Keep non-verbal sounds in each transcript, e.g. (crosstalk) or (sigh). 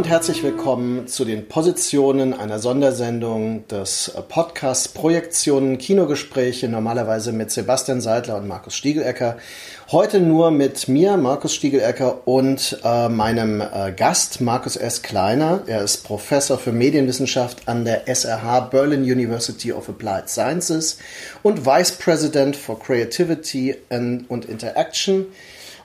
Und herzlich willkommen zu den Positionen einer Sondersendung des Podcasts Projektionen Kinogespräche, normalerweise mit Sebastian Seidler und Markus Stiegelecker. Heute nur mit mir, Markus Stiegelecker, und äh, meinem äh, Gast, Markus S. Kleiner. Er ist Professor für Medienwissenschaft an der SRH Berlin University of Applied Sciences und Vice President for Creativity and, und Interaction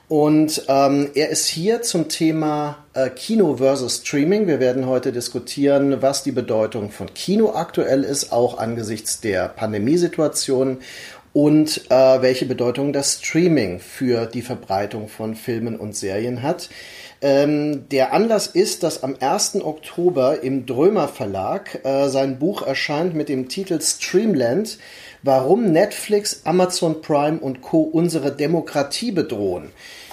und ähm, er ist hier zum Thema äh, Kino versus Streaming. Wir werden heute diskutieren, was die Bedeutung von Kino aktuell ist, auch angesichts der Pandemiesituation und äh, welche Bedeutung das Streaming für die Verbreitung von Filmen und Serien hat. Ähm, der Anlass ist, dass am 1. Oktober im Drömer Verlag äh, sein Buch erscheint mit dem Titel Streamland, warum Netflix, Amazon Prime und Co. unsere Demokratie bedrohen.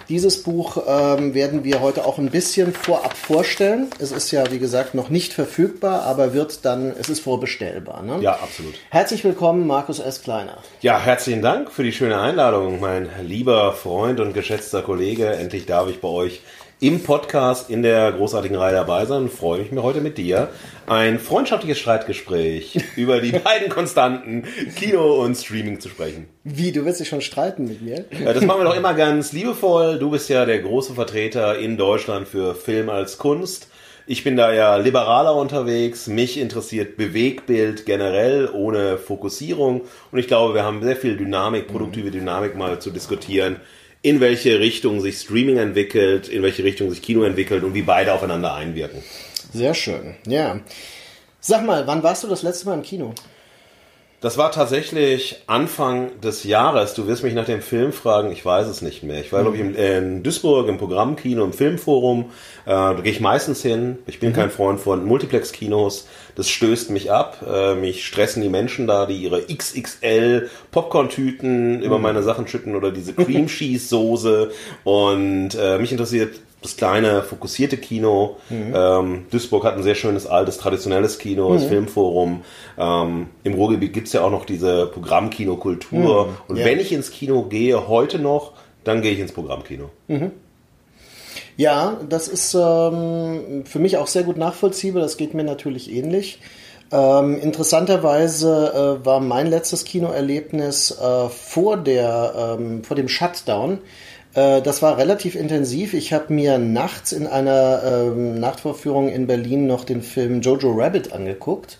Dieses Buch ähm, werden wir heute auch ein bisschen vorab vorstellen. Es ist ja, wie gesagt, noch nicht verfügbar, aber wird dann, es ist vorbestellbar. Ne? Ja, absolut. Herzlich willkommen, Markus S. Kleiner. Ja, herzlichen Dank für die schöne Einladung, mein lieber Freund und geschätzter Kollege. Endlich darf ich bei euch im Podcast in der großartigen Reihe dabei sein. Freue mich mir heute mit dir ein freundschaftliches Streitgespräch (laughs) über die beiden Konstanten Kino und Streaming zu sprechen. Wie, du willst dich schon streiten mit mir? Das machen wir doch immer ganz liebevoll. Du bist ja der große Vertreter in Deutschland für Film als Kunst. Ich bin da ja liberaler unterwegs. Mich interessiert Bewegbild generell ohne Fokussierung. Und ich glaube, wir haben sehr viel Dynamik, produktive Dynamik mal zu diskutieren in welche Richtung sich Streaming entwickelt, in welche Richtung sich Kino entwickelt und wie beide aufeinander einwirken. Sehr schön, ja. Sag mal, wann warst du das letzte Mal im Kino? Das war tatsächlich Anfang des Jahres. Du wirst mich nach dem Film fragen, ich weiß es nicht mehr. Ich war, mhm. glaube ich, in Duisburg im Programmkino, im Filmforum. Äh, da gehe ich meistens hin. Ich bin mhm. kein Freund von Multiplex-Kinos. Das stößt mich ab. Äh, mich stressen die Menschen da, die ihre XXL Popcorn-Tüten mhm. über meine Sachen schütten oder diese Cream Cheese Soße. (laughs) Und äh, mich interessiert das kleine, fokussierte Kino. Mhm. Ähm, Duisburg hat ein sehr schönes, altes, traditionelles Kino, mhm. das Filmforum. Ähm, Im Ruhrgebiet gibt es ja auch noch diese Programmkinokultur. Mhm. Und ja. wenn ich ins Kino gehe, heute noch, dann gehe ich ins Programmkino. Mhm. Ja, das ist ähm, für mich auch sehr gut nachvollziehbar. Das geht mir natürlich ähnlich. Ähm, interessanterweise äh, war mein letztes Kinoerlebnis äh, vor, der, ähm, vor dem Shutdown. Äh, das war relativ intensiv. Ich habe mir nachts in einer ähm, Nachtvorführung in Berlin noch den Film Jojo Rabbit angeguckt.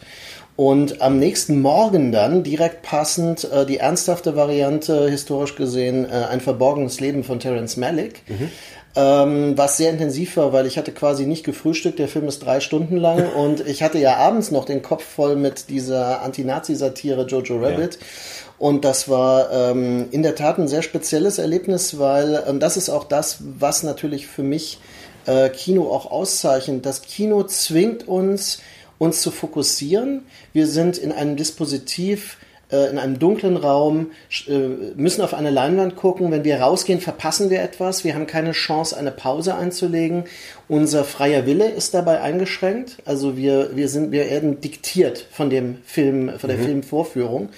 Und am nächsten Morgen dann, direkt passend, äh, die ernsthafte Variante, historisch gesehen, äh, ein verborgenes Leben von Terence Malick. Mhm. Ähm, was sehr intensiv war, weil ich hatte quasi nicht gefrühstückt. Der Film ist drei Stunden lang (laughs) und ich hatte ja abends noch den Kopf voll mit dieser Anti-Nazi-Satire Jojo Rabbit. Ja. Und das war ähm, in der Tat ein sehr spezielles Erlebnis, weil ähm, das ist auch das, was natürlich für mich äh, Kino auch auszeichnet. Das Kino zwingt uns, uns zu fokussieren. Wir sind in einem Dispositiv, äh, in einem dunklen Raum, äh, müssen auf eine Leinwand gucken. Wenn wir rausgehen, verpassen wir etwas. Wir haben keine Chance, eine Pause einzulegen. Unser freier Wille ist dabei eingeschränkt. Also wir, wir sind, wir werden diktiert von dem Film, von der mhm. Filmvorführung.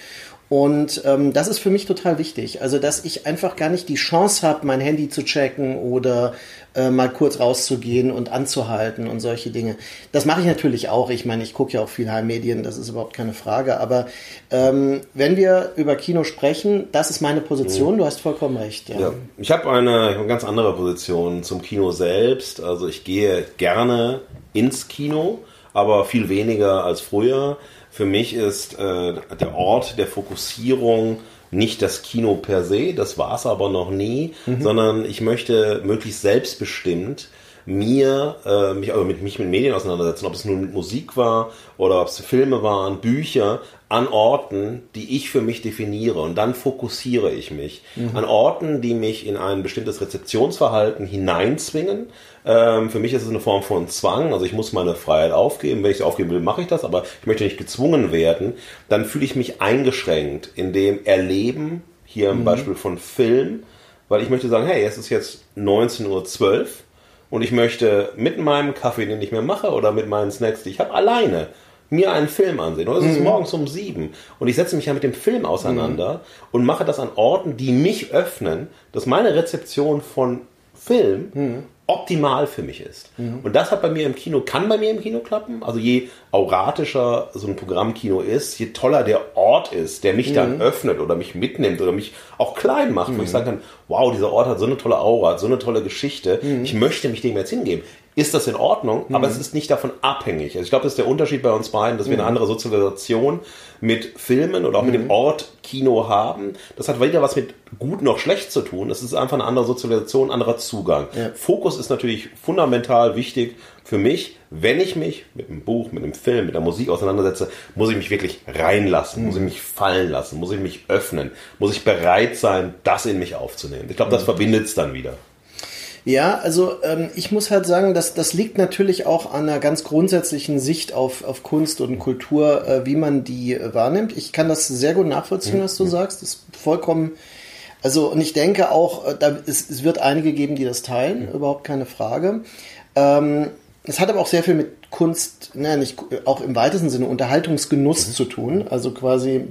Und ähm, das ist für mich total wichtig. Also, dass ich einfach gar nicht die Chance habe, mein Handy zu checken oder äh, mal kurz rauszugehen und anzuhalten und solche Dinge. Das mache ich natürlich auch. Ich meine, ich gucke ja auch viel Heimmedien, das ist überhaupt keine Frage. Aber ähm, wenn wir über Kino sprechen, das ist meine Position. Mhm. Du hast vollkommen recht. Ja. ja. Ich habe eine ganz andere Position zum Kino selbst. Also ich gehe gerne ins Kino, aber viel weniger als früher. Für mich ist äh, der Ort der Fokussierung nicht das Kino per se, das war es aber noch nie, mhm. sondern ich möchte möglichst selbstbestimmt mir äh, mich, also mit, mich mit Medien auseinandersetzen, ob es nun Musik war oder ob es Filme waren, Bücher, an Orten, die ich für mich definiere. Und dann fokussiere ich mich. Mhm. An Orten, die mich in ein bestimmtes Rezeptionsverhalten hineinzwingen. Ähm, für mich ist es eine Form von Zwang. Also ich muss meine Freiheit aufgeben. Wenn ich sie aufgeben will, mache ich das. Aber ich möchte nicht gezwungen werden. Dann fühle ich mich eingeschränkt in dem Erleben, hier im mhm. Beispiel von Film, weil ich möchte sagen, hey, es ist jetzt 19.12 Uhr und ich möchte mit meinem Kaffee, den ich mir mache, oder mit meinen Snacks, die ich habe, alleine mir einen Film ansehen. Oder es ist mhm. morgens um sieben und ich setze mich ja mit dem Film auseinander mhm. und mache das an Orten, die mich öffnen, dass meine Rezeption von Film mhm optimal für mich ist. Mhm. Und das hat bei mir im Kino, kann bei mir im Kino klappen. Also je auratischer so ein Programmkino ist, je toller der Ort ist, der mich mhm. dann öffnet oder mich mitnimmt oder mich auch klein macht, mhm. wo ich mhm. sagen kann, wow, dieser Ort hat so eine tolle Aura, hat so eine tolle Geschichte, mhm. ich möchte mich dem jetzt hingeben ist das in Ordnung, aber es ist nicht davon abhängig. Also ich glaube, das ist der Unterschied bei uns beiden, dass wir eine andere Sozialisation mit Filmen oder auch mit dem Ort Kino haben. Das hat weder was mit gut noch schlecht zu tun. Das ist einfach eine andere Sozialisation, ein anderer Zugang. Ja. Fokus ist natürlich fundamental wichtig für mich. Wenn ich mich mit einem Buch, mit einem Film, mit der Musik auseinandersetze, muss ich mich wirklich reinlassen, mhm. muss ich mich fallen lassen, muss ich mich öffnen, muss ich bereit sein, das in mich aufzunehmen. Ich glaube, das mhm. verbindet es dann wieder. Ja, also ähm, ich muss halt sagen, dass das liegt natürlich auch an einer ganz grundsätzlichen Sicht auf, auf Kunst und Kultur, äh, wie man die äh, wahrnimmt. Ich kann das sehr gut nachvollziehen, was du sagst. Das ist vollkommen. Also, und ich denke auch, äh, da, es, es wird einige geben, die das teilen, überhaupt keine Frage. Ähm, es hat aber auch sehr viel mit Kunst, ne, nicht, auch im weitesten Sinne Unterhaltungsgenuss mhm. zu tun. Also quasi,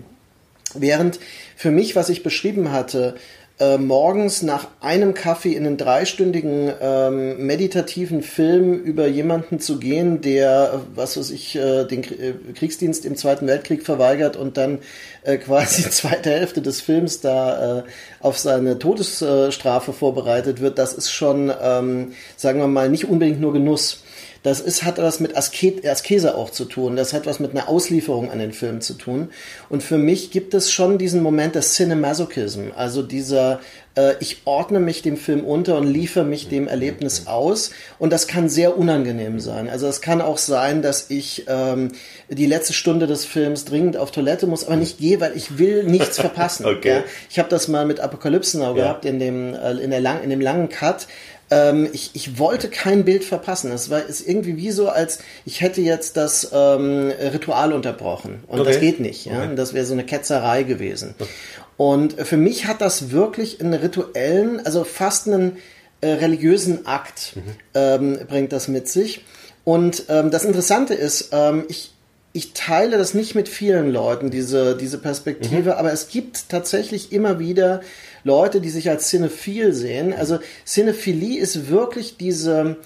während für mich, was ich beschrieben hatte, äh, morgens nach einem Kaffee in einen dreistündigen ähm, meditativen Film über jemanden zu gehen, der, was weiß ich, äh, den äh, Kriegsdienst im Zweiten Weltkrieg verweigert und dann äh, (laughs) quasi zweite Hälfte des Films da äh, auf seine Todesstrafe vorbereitet wird, das ist schon, ähm, sagen wir mal, nicht unbedingt nur Genuss. Das ist, hat was mit Asket, Askese auch zu tun. Das hat was mit einer Auslieferung an den Film zu tun. Und für mich gibt es schon diesen Moment des Cinemasochism. Also dieser, äh, ich ordne mich dem Film unter und liefere mich dem Erlebnis aus. Und das kann sehr unangenehm sein. Also es kann auch sein, dass ich ähm, die letzte Stunde des Films dringend auf Toilette muss, aber nicht gehe, weil ich will nichts verpassen. (laughs) okay. ja? Ich habe das mal mit Apokalypse Now ja. gehabt in dem, äh, in, der lang, in dem langen Cut ähm, ich, ich wollte kein Bild verpassen. Es war ist irgendwie wie so, als ich hätte jetzt das ähm, Ritual unterbrochen. Und okay. das geht nicht. Ja? Okay. Das wäre so eine Ketzerei gewesen. Und für mich hat das wirklich einen rituellen, also fast einen äh, religiösen Akt mhm. ähm, bringt das mit sich. Und ähm, das Interessante ist, ähm, ich, ich teile das nicht mit vielen Leuten, diese, diese Perspektive, mhm. aber es gibt tatsächlich immer wieder Leute, die sich als Cinephil sehen. Also Cinephilie ist wirklich diese,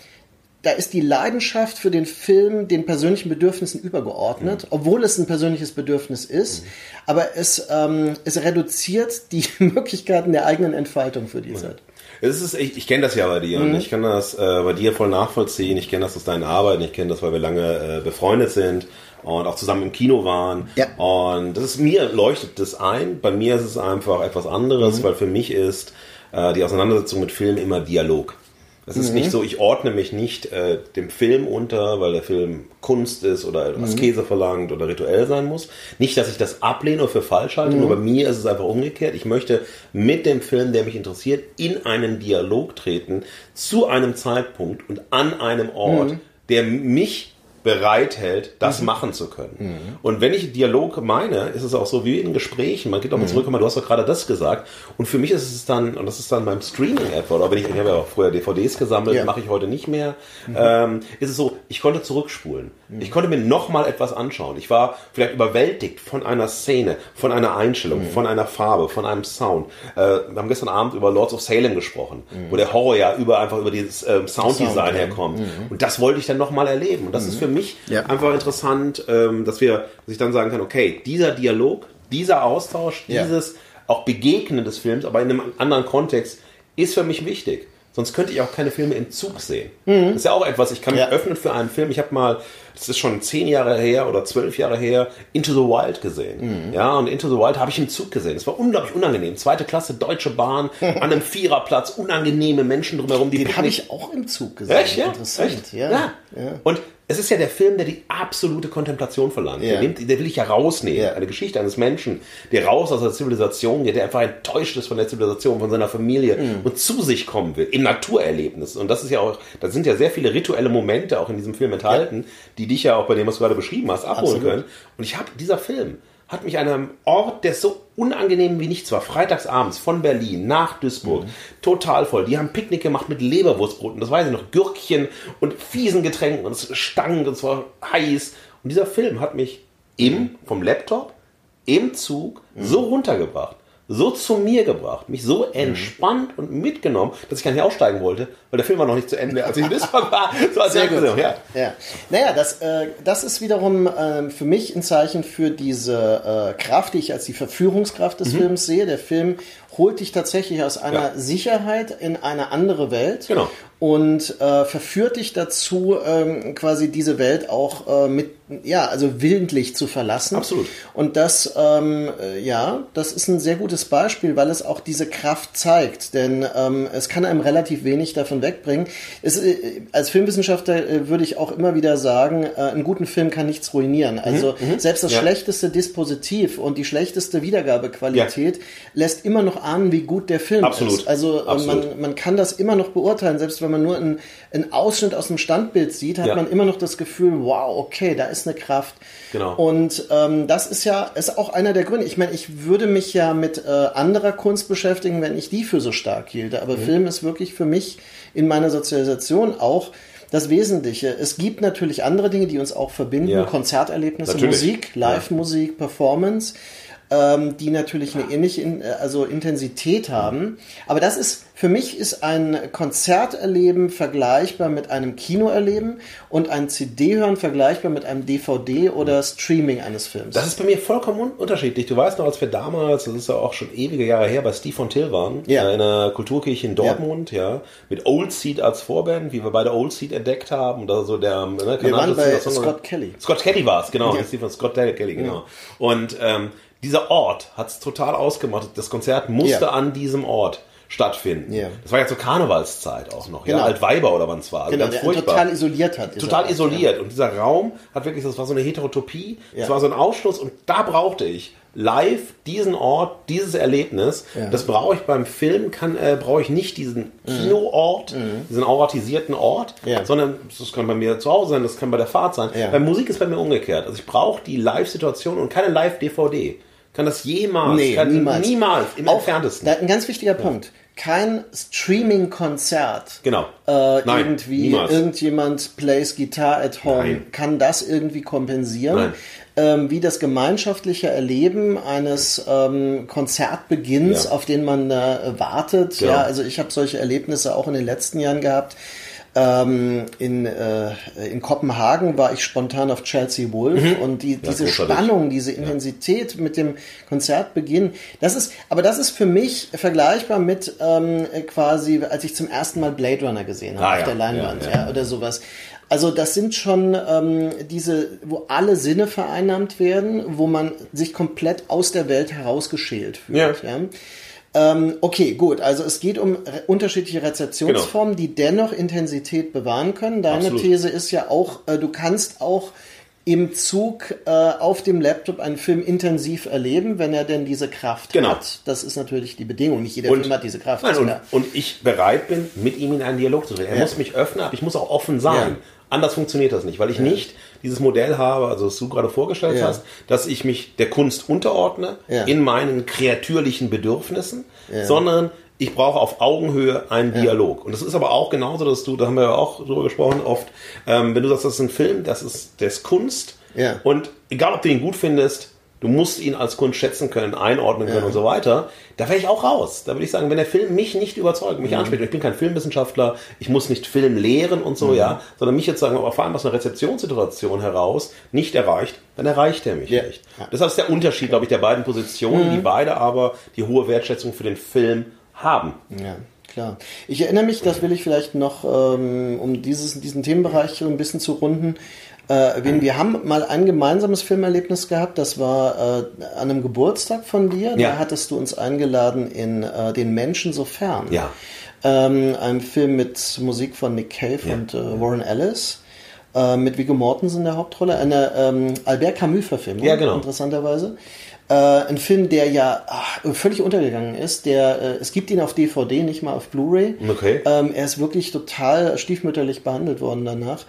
da ist die Leidenschaft für den Film den persönlichen Bedürfnissen übergeordnet, mhm. obwohl es ein persönliches Bedürfnis ist. Mhm. Aber es, ähm, es reduziert die (laughs) Möglichkeiten der eigenen Entfaltung für die Zeit. Es ist, ich, ich kenne das ja bei dir mhm. und ich kann das äh, bei dir voll nachvollziehen. Ich kenne das aus deinen Arbeiten, ich kenne das, weil wir lange äh, befreundet sind und auch zusammen im Kino waren. Ja. Und das ist mir leuchtet das ein. Bei mir ist es einfach etwas anderes, mhm. weil für mich ist äh, die Auseinandersetzung mit Film immer Dialog. Es ist mhm. nicht so, ich ordne mich nicht äh, dem Film unter, weil der Film Kunst ist oder mhm. Askese verlangt oder rituell sein muss. Nicht, dass ich das ablehne oder für falsch halte, mhm. nur bei mir ist es einfach umgekehrt. Ich möchte mit dem Film, der mich interessiert, in einen Dialog treten zu einem Zeitpunkt und an einem Ort, mhm. der mich bereithält, das mhm. machen zu können. Mhm. Und wenn ich Dialog meine, ist es auch so wie in Gesprächen. Man geht auch mal mhm. zurück, du hast doch gerade das gesagt. Und für mich ist es dann, und das ist dann beim Streaming etwa, oder wenn ich, ich habe ja auch früher DVDs gesammelt, ja. mache ich heute nicht mehr, mhm. ähm, ist es so, ich konnte zurückspulen. Mhm. Ich konnte mir nochmal etwas anschauen. Ich war vielleicht überwältigt von einer Szene, von einer Einstellung, mhm. von einer Farbe, von einem Sound. Äh, wir haben gestern Abend über Lords of Salem gesprochen, wo der Horror ja über einfach über dieses äh, Sounddesign Sound, herkommt. Und das wollte ich dann nochmal erleben. Und das ist für mich mich ja. einfach interessant, ähm, dass wir, dass ich dann sagen kann, okay, dieser Dialog, dieser Austausch, ja. dieses auch Begegnen des Films, aber in einem anderen Kontext, ist für mich wichtig. Sonst könnte ich auch keine Filme im Zug sehen. Das ist ja auch etwas, ich kann mich Ja. öffnen für einen Film. Ich habe mal, das ist schon zehn Jahre her oder zwölf Jahre her, Into the Wild gesehen. Ja, und Into the Wild habe ich im Zug gesehen. Es war unglaublich unangenehm. Zweite Klasse, Deutsche Bahn, (laughs) an einem Viererplatz, unangenehme Menschen drumherum. Die Den habe ich auch im Zug gesehen. Echt, ja? Interessant, Echt? ja. ja. ja. Und es ist ja der Film, der die absolute Kontemplation verlangt. Ja. Der, nimmt, der will ich ja rausnehmen. Ja. Eine Geschichte eines Menschen, der raus aus der Zivilisation geht, der einfach enttäuscht ist von der Zivilisation, von seiner Familie Mhm. und zu sich kommen will, im Naturerlebnis. Und das ist ja auch, da sind ja sehr viele rituelle Momente auch in diesem Film enthalten, die dich ja auch bei dem, was du gerade beschrieben hast, abholen Absolut. können. Und ich habe, dieser Film hat mich an einem Ort, der so unangenehm wie nichts war, freitagsabends von Berlin nach Duisburg, Mhm. total voll. Die haben Picknick gemacht mit Leberwurstbroten, das weiß ich noch, Gürkchen und fiesen Getränken und es stank und es war heiß. Und dieser Film hat mich im, vom Laptop, im Zug so runtergebracht, so zu mir gebracht, mich so entspannt und mitgenommen, dass ich gar nicht aussteigen wollte, weil der Film war noch nicht zu Ende, als ich in Duisburg war. (laughs) So als Sehr gut. gesehen, ja. Ja. Naja, das, äh, das ist wiederum ähm, für mich ein Zeichen für diese äh, Kraft, die ich als die Verführungskraft Mhm. des Films sehe. Der Film holt dich tatsächlich aus einer Ja. Sicherheit in eine andere Welt Genau. und äh, verführt dich dazu, ähm, quasi diese Welt auch äh, mit, ja, also willentlich zu verlassen. Absolut. Und das, ähm, äh, ja, das ist ein sehr gutes Beispiel, weil es auch diese Kraft zeigt. Denn ähm, es kann einem relativ wenig davon wegbringen. Es, äh, als Filmwissenschaftler äh, würde ich auch immer wieder sagen, äh, einen guten Film kann nichts ruinieren. Also selbst das Mhm. Ja. schlechteste Dispositiv und die schlechteste Wiedergabequalität lässt immer noch ahnen, wie gut der Film Absolut. ist. Also äh, Absolut. man, man kann das immer noch beurteilen, selbst wenn man nur einen, einen Ausschnitt aus dem Standbild sieht, hat Ja. man immer noch das Gefühl, wow, okay, da ist eine Kraft. Genau. Und ähm, das ist ja ist auch einer der Gründe. Ich meine, ich würde mich ja mit äh, anderer Kunst beschäftigen, wenn ich die für so stark hielte. Aber Film ist wirklich für mich in meiner Sozialisation auch das Wesentliche. Es gibt natürlich andere Dinge, die uns auch verbinden. Ja. Konzerterlebnisse, Natürlich. Musik, Live-Musik, Performance, ähm, die natürlich eine ähnliche in, äh, also Intensität haben. Aber das ist, für mich ist ein Konzerterleben vergleichbar mit einem Kinoerleben und ein CD-Hören vergleichbar mit einem DVD oder Streaming eines Films. Das ist bei mir vollkommen un unterschiedlich. Du weißt noch, als wir damals, das ist ja auch schon ewige Jahre her, bei Steve von Till waren, Ja. in einer Kulturkirche in Dortmund, ja, mit Old Seed als Vorband, wie wir beide Old Seed entdeckt haben. Und also der, ne, Wir waren bei Scott Kelly. Scott Kelly war es, genau. Ja. Steve von Scott Kelly, genau. Und ähm, dieser Ort hat es total ausgemacht. Das Konzert musste Ja. an diesem Ort stattfinden. Ja. Das war ja zur Karnevalszeit auch noch, Genau. ja, Altweiber oder wann es war. Also genau, ganz furchtbar total isoliert hat. total Ort, isoliert. Und dieser Raum hat wirklich, das war so eine Heterotopie, das Ja. war so ein Ausschluss und da brauchte ich live diesen Ort, dieses Erlebnis. Ja. Das brauche ich beim Film, kann, äh, brauche ich nicht diesen Kinoort, diesen auratisierten Ort, Mhm. Ja. sondern das kann bei mir zu Hause sein, das kann bei der Fahrt sein. Ja. Bei Musik ist bei mir umgekehrt. Also ich brauche die Live-Situation und keine Live-DVD. Kann das jemals? Nee, kann, niemals. Niemals, im Auch, entferntesten. Da, ein ganz wichtiger Punkt. Kein Streaming-Konzert. Genau. Äh, Nein, irgendwie niemals. irgendjemand plays Guitar at home. Nein. Kann das irgendwie kompensieren? Ähm, wie das gemeinschaftliche Erleben eines ähm, Konzertbeginns, Ja. auf den man äh, wartet. Genau. Ja, also ich habe solche Erlebnisse auch in den letzten Jahren gehabt. Ähm, in, äh, in Kopenhagen war ich spontan auf Chelsea Wolf und die, diese großartig. Spannung, diese Intensität mit dem Konzertbeginn, das ist, aber das ist für mich vergleichbar mit ähm, quasi, als ich zum ersten Mal Blade Runner gesehen habe Ah, auf ja. der Leinwand, Ja, ja, ja. oder sowas. Also das sind schon ähm, diese, wo alle Sinne vereinnahmt werden, wo man sich komplett aus der Welt herausgeschält fühlt. Ja. Ähm, okay, gut. Also es geht um re unterschiedliche Rezeptionsformen, die dennoch Intensität bewahren können. Deine Absolut. These ist ja auch, äh, du kannst auch im Zug äh, auf dem Laptop einen Film intensiv erleben, wenn er denn diese Kraft Genau. hat. Das ist natürlich die Bedingung. Nicht jeder Und- Film hat diese Kraft. Nein, und, und ich bereit bin, mit ihm in einen Dialog zu treten. Er Ja. muss mich öffnen, aber ich muss auch offen sein. Ja. Anders funktioniert das nicht, weil ich nicht dieses Modell habe, also was du gerade vorgestellt Ja. hast, dass ich mich der Kunst unterordne Ja. in meinen kreatürlichen Bedürfnissen, sondern ich brauche auf Augenhöhe einen Dialog. Und das ist aber auch genauso, dass du, da haben wir ja auch drüber gesprochen oft, ähm, wenn du sagst, das ist ein Film, das ist, der ist Kunst. Ja. Und egal, ob du ihn gut findest, du musst ihn als Kunst schätzen können, einordnen können und so weiter. Da wäre ich auch raus. Da würde ich sagen, wenn der Film mich nicht überzeugt, Mhm. mich anspricht, und ich bin kein Filmwissenschaftler, ich muss nicht Film lehren und Mhm. so, ja, sondern mich jetzt sagen, aber vor allem aus einer Rezeptionssituation heraus nicht erreicht, dann erreicht er mich Ja. nicht. Deshalb ist der Unterschied, glaube ich, der beiden Positionen, Mhm. die beide aber die hohe Wertschätzung für den Film haben. Ja, klar. Ich erinnere mich, das will ich vielleicht noch, ähm, um dieses, diesen Themenbereich ein bisschen zu runden, äh, erwähnen. Wir haben mal ein gemeinsames Filmerlebnis gehabt, das war äh, an einem Geburtstag von dir. Ja. Da hattest du uns eingeladen in äh, Den Menschen so fern. Ja. Ähm, ein Film mit Musik von Nick Cave Ja. und äh, Warren Ellis. Äh, mit Viggo Mortensen in der Hauptrolle. Eine ähm, Albert Camus-Verfilmung, Ja, genau. interessanterweise. Äh, ein Film, der ja ach, völlig untergegangen ist. Der, äh, es gibt ihn auf DVD, nicht mal auf Blu-ray. Okay. Ähm, er ist wirklich total stiefmütterlich behandelt worden danach.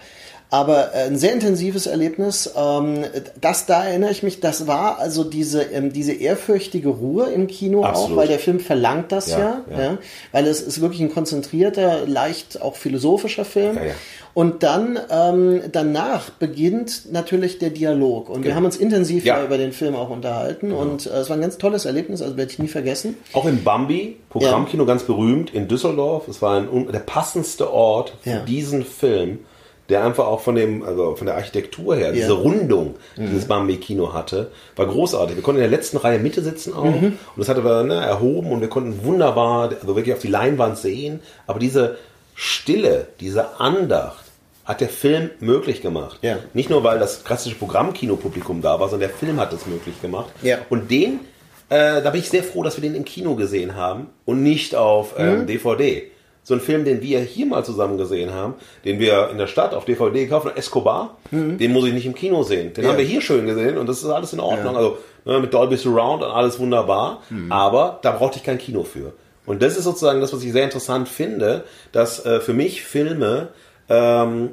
Aber äh, ein sehr intensives Erlebnis. Ähm, das, da erinnere ich mich, das war also diese, ähm, diese ehrfürchtige Ruhe im Kino Absolut. auch, weil der Film verlangt das ja, Ja, ja, weil es ist wirklich ein konzentrierter, leicht auch philosophischer Film. Ja, ja. Und dann ähm, danach beginnt natürlich der Dialog. Und wir Genau. haben uns intensiv Ja. Genau. über den Film auch unterhalten. Und äh, es war ein ganz tolles Erlebnis, also werde ich nie vergessen. Auch in Bambi, Programmkino ganz berühmt, in Düsseldorf. Es war ein, der passendste Ort für diesen Film, der einfach auch von dem, also von der Architektur her, diese Ja. Mhm. Rundung, die dieses Bambi-Kino hatte, war großartig. Wir konnten in der letzten Reihe Mitte sitzen auch Mhm. und das hatte wir ne, erhoben und wir konnten wunderbar, also wirklich auf die Leinwand sehen. Aber diese Stille, diese Andacht hat der Film möglich gemacht. Ja. Nicht nur, weil das klassische Programmkinopublikum da war, sondern der Film hat es möglich gemacht. Ja. Und den, äh, da bin ich sehr froh, dass wir den im Kino gesehen haben und nicht auf Mhm. ähm, DVD. So ein Film, den wir hier mal zusammen gesehen haben, den wir in der Stadt auf DVD gekauft haben, Escobar, den muss ich nicht im Kino sehen. Den Mhm. Ja. haben wir hier schön gesehen und das ist alles in Ordnung. Also ne, mit Dolby Surround und alles wunderbar. Mhm. Aber da brauchte ich kein Kino für. Und das ist sozusagen das, was ich sehr interessant finde, dass äh, für mich Filme ähm,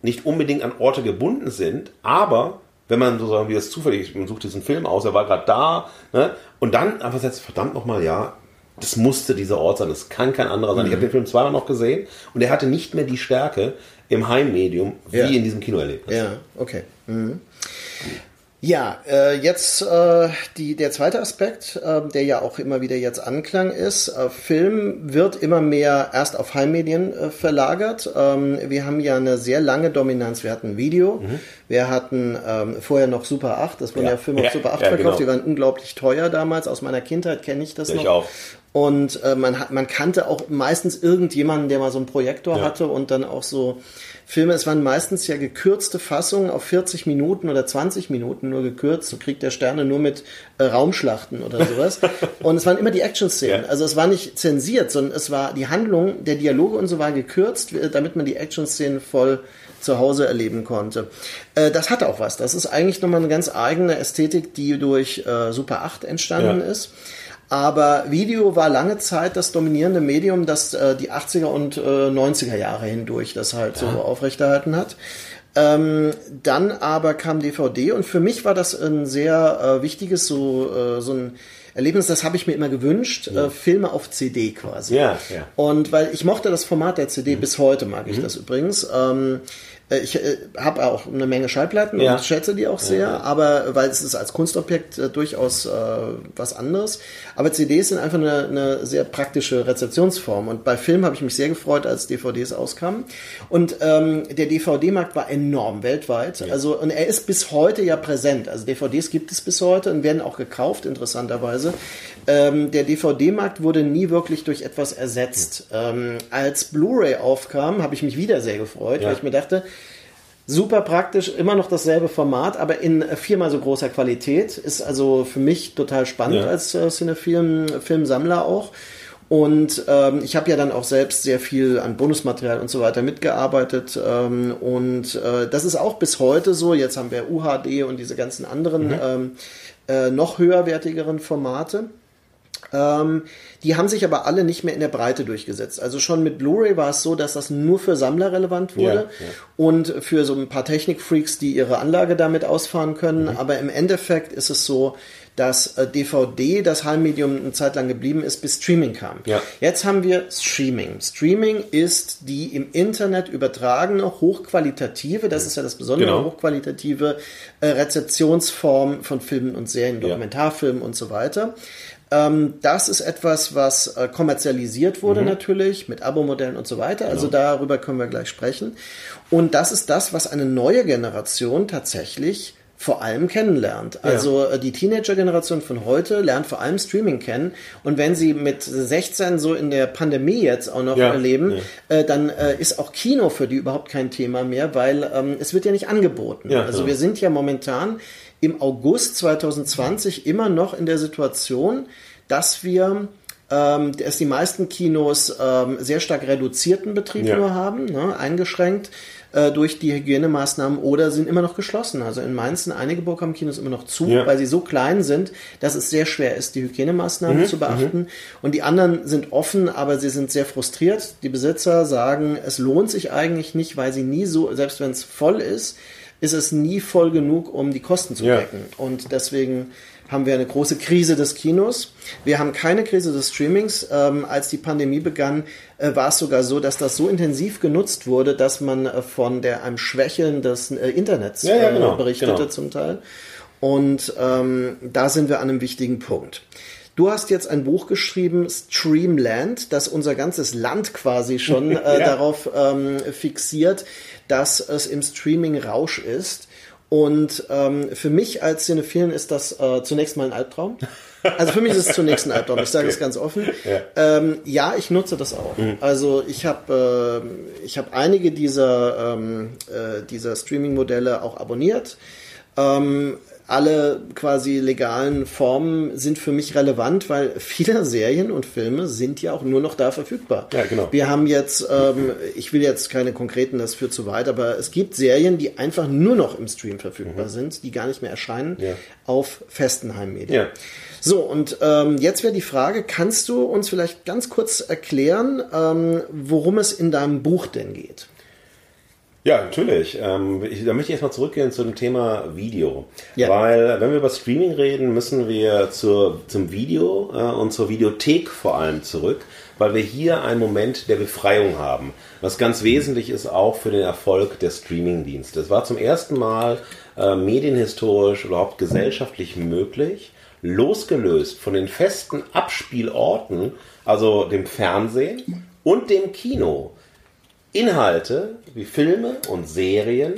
nicht unbedingt an Orte gebunden sind, aber wenn man sozusagen wie das zufällig, man sucht diesen Film aus, er war gerade da, ne, und dann einfach sagt, verdammt nochmal, ja, das musste dieser Ort sein, das kann kein anderer sein. Ich habe den Film zweimal noch gesehen und er hatte nicht mehr die Stärke im Heimmedium wie Ja. in diesem Kinoerlebnis. Ja, okay. Mhm. Ja, äh, jetzt äh, die, der zweite Aspekt, äh, der ja auch immer wieder jetzt Anklang ist. Äh, Film wird immer mehr erst auf Heimmedien äh, verlagert. Ähm, wir haben ja eine sehr lange Dominanz. Wir hatten Video, wir hatten ähm, vorher noch Super 8, das wurden ja, Ja. Filme auf Ja, Super 8 ja, verkauft, die genau. waren unglaublich teuer damals. Aus meiner Kindheit kenne ich das Ja, noch. ich auch. Und äh, man, hat, man kannte auch meistens irgendjemanden, der mal so einen Projektor Ja. hatte und dann auch so Filme. Es waren meistens ja gekürzte Fassungen auf 40 Minuten oder 20 Minuten nur gekürzt. So kriegt der Sterne nur mit äh, Raumschlachten oder sowas. (laughs) und es waren immer die Action-Szenen. Ja. Also es war nicht zensiert, sondern es war die Handlung, der Dialoge und so war gekürzt, äh, damit man die Action-Szenen voll zu Hause erleben konnte. Äh, das hat auch was. Das ist eigentlich nochmal eine ganz eigene Ästhetik, die durch äh, Super 8 entstanden Ja. ist. Aber Video war lange Zeit das dominierende Medium, das äh, die 80er und äh, 90er Jahre hindurch das halt so aufrechterhalten hat. Ähm, dann aber kam DVD und für mich war das ein sehr äh, wichtiges so äh, so ein Erlebnis, das habe ich mir immer gewünscht, äh, Filme auf CD quasi. Ja, ja. Und weil ich mochte das Format der CD, bis heute mag ich das übrigens. Ähm, äh, ich äh, habe auch eine Menge Schallplatten Ja. und schätze die auch sehr, aber weil es ist als Kunstobjekt äh, durchaus äh, was anderes. Aber CDs sind einfach eine, eine sehr praktische Rezeptionsform. Und bei Film habe ich mich sehr gefreut, als DVDs auskamen. Und ähm, der DVD-Markt war enorm weltweit. Also und er ist bis heute ja präsent. Also DVDs gibt es bis heute und werden auch gekauft, interessanterweise. Ähm, der DVD-Markt wurde nie wirklich durch etwas ersetzt. Ähm, als Blu-ray aufkam, habe ich mich wieder sehr gefreut, Ja. weil ich mir dachte, super praktisch, immer noch dasselbe Format, aber in viermal so großer Qualität. Ist also für mich total spannend Ja. als äh, Cinefilm, Filmsammler auch. Und ähm, ich habe ja dann auch selbst sehr viel an Bonusmaterial und so weiter mitgearbeitet. Ähm, und äh, das ist auch bis heute so. Jetzt haben wir UHD und diese ganzen anderen ähm, äh, noch höherwertigeren Formate. Ähm, die haben sich aber alle nicht mehr in der Breite durchgesetzt. Also schon mit Blu-ray war es so, dass das nur für Sammler relevant wurde Ja, ja. und für so ein paar Technikfreaks, die ihre Anlage damit ausfahren können. Mhm. Aber im Endeffekt ist es so, dass äh, DVD das Heimmedium eine Zeit lang geblieben ist, bis Streaming kam. Ja. Jetzt haben wir Streaming. Streaming ist die im Internet übertragene, hochqualitative, das ist ja das Besondere, Genau. hochqualitative äh, Rezeptionsform von Filmen und Serien, Ja. Dokumentarfilmen und so weiter. Ähm, das ist etwas, was äh, kommerzialisiert wurde Mhm. natürlich mit Abo-Modellen und so weiter. Also Genau. darüber können wir gleich sprechen. Und das ist das, was eine neue Generation tatsächlich vor allem kennenlernt. Also äh, die Teenager-Generation von heute lernt vor allem Streaming kennen. Und wenn sie mit 16 so in der Pandemie jetzt auch noch Ja. erleben, Ja. äh, dann äh, ist auch Kino für die überhaupt kein Thema mehr, weil ähm, es wird ja nicht angeboten. Ja, also wir sind ja momentan im August 2020 immer noch in der Situation, dass wir ähm, dass die meisten Kinos ähm, sehr stark reduzierten Betrieb Ja. nur haben, ne, eingeschränkt äh, durch die Hygienemaßnahmen oder sind immer noch geschlossen. Also in Mainz sind einige Burgkamp-Kinos immer noch zu, Ja. weil sie so klein sind, dass es sehr schwer ist, die Hygienemaßnahmen Mhm, zu beachten. Und die anderen sind offen, aber sie sind sehr frustriert. Die Besitzer sagen, es lohnt sich eigentlich nicht, weil sie nie so, selbst wenn es voll ist, ist es nie voll genug, um die Kosten zu Ja. decken. Und deswegen haben wir eine große Krise des Kinos. Wir haben keine Krise des Streamings. Ähm, als die Pandemie begann, äh, war es sogar so, dass das so intensiv genutzt wurde, dass man äh, von der einem Schwächeln des äh, Internets Ja, ja, genau, äh, berichtete genau. zum Teil. Und ähm, da sind wir an einem wichtigen Punkt. Du hast jetzt ein Buch geschrieben, Streamland, das unser ganzes Land quasi schon (laughs) äh, Ja. darauf ähm, fixiert, dass es im Streaming Rausch ist. Und ähm, für mich als Cinephilen ist das äh, zunächst mal ein Albtraum. Also für mich ist es zunächst ein Albtraum. Ich sage es ganz offen. Ja. Ähm, ja, ich nutze das auch. Also ich habe ähm, ich habe einige dieser ähm, äh, dieser Streaming-Modelle auch abonniert. Ähm, alle quasi legalen Formen sind für mich relevant, weil viele (laughs) Serien und Filme sind ja auch nur noch da verfügbar. Ja, genau. Wir haben jetzt, ähm, ich will jetzt keine konkreten, das führt zu weit, aber es gibt Serien, die einfach nur noch im Stream verfügbar sind, die gar nicht mehr erscheinen Mhm. Ja. auf festen Heimmedien. Ja. So, und ähm, jetzt wäre die Frage, kannst du uns vielleicht ganz kurz erklären, ähm, worum es in deinem Buch denn geht? Ja, natürlich. Ähm, ich, da möchte ich erstmal zurückgehen zu dem Thema Video. Ja. Weil, wenn wir über Streaming reden, müssen wir zur, zum Video äh, und zur Videothek vor allem zurück, weil wir hier einen Moment der Befreiung haben. Was ganz wesentlich ist auch für den Erfolg der Streamingdienste. Es war zum ersten Mal äh, medienhistorisch überhaupt gesellschaftlich möglich, losgelöst von den festen Abspielorten, also dem Fernsehen und dem Kino, Inhalte wie Filme und Serien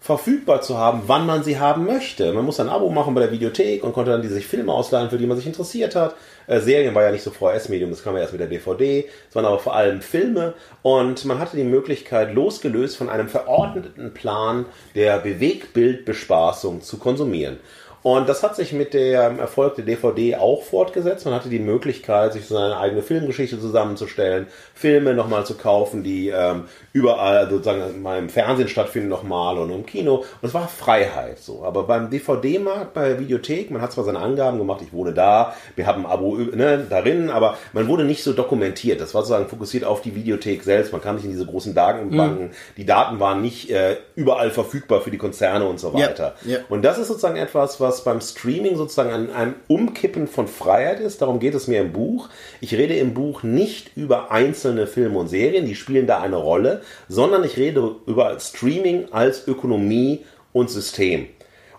verfügbar zu haben, wann man sie haben möchte. Man muss ein Abo machen bei der Videothek und konnte dann die sich Filme ausleihen, für die man sich interessiert hat. Äh, Serien war ja nicht so VHS-Medium, das kam ja erst mit der DVD. Es waren aber vor allem Filme und man hatte die Möglichkeit, losgelöst von einem verordneten Plan der Bewegbildbespaßung zu konsumieren. Und das hat sich mit dem Erfolg der DVD auch fortgesetzt. Man hatte die Möglichkeit, sich so eine eigene Filmgeschichte zusammenzustellen, Filme nochmal zu kaufen, die ähm, überall sozusagen mal im Fernsehen stattfinden nochmal und im Kino. Und es war Freiheit so. Aber beim DVD-Markt, bei der Videothek, man hat zwar seine Angaben gemacht, ich wohne da, wir haben ein Abo ne, darin, aber man wurde nicht so dokumentiert. Das war sozusagen fokussiert auf die Videothek selbst. Man kam nicht in diese großen Datenbanken. Die Daten waren nicht äh, überall verfügbar für die Konzerne und so Ja, weiter. ja. Und das ist sozusagen etwas, was beim Streaming sozusagen an einem Umkippen von Freiheit ist. Darum geht es mir im Buch. Ich rede im Buch nicht über einzelne Filme und Serien, die spielen da eine Rolle, sondern ich rede über Streaming als Ökonomie und System.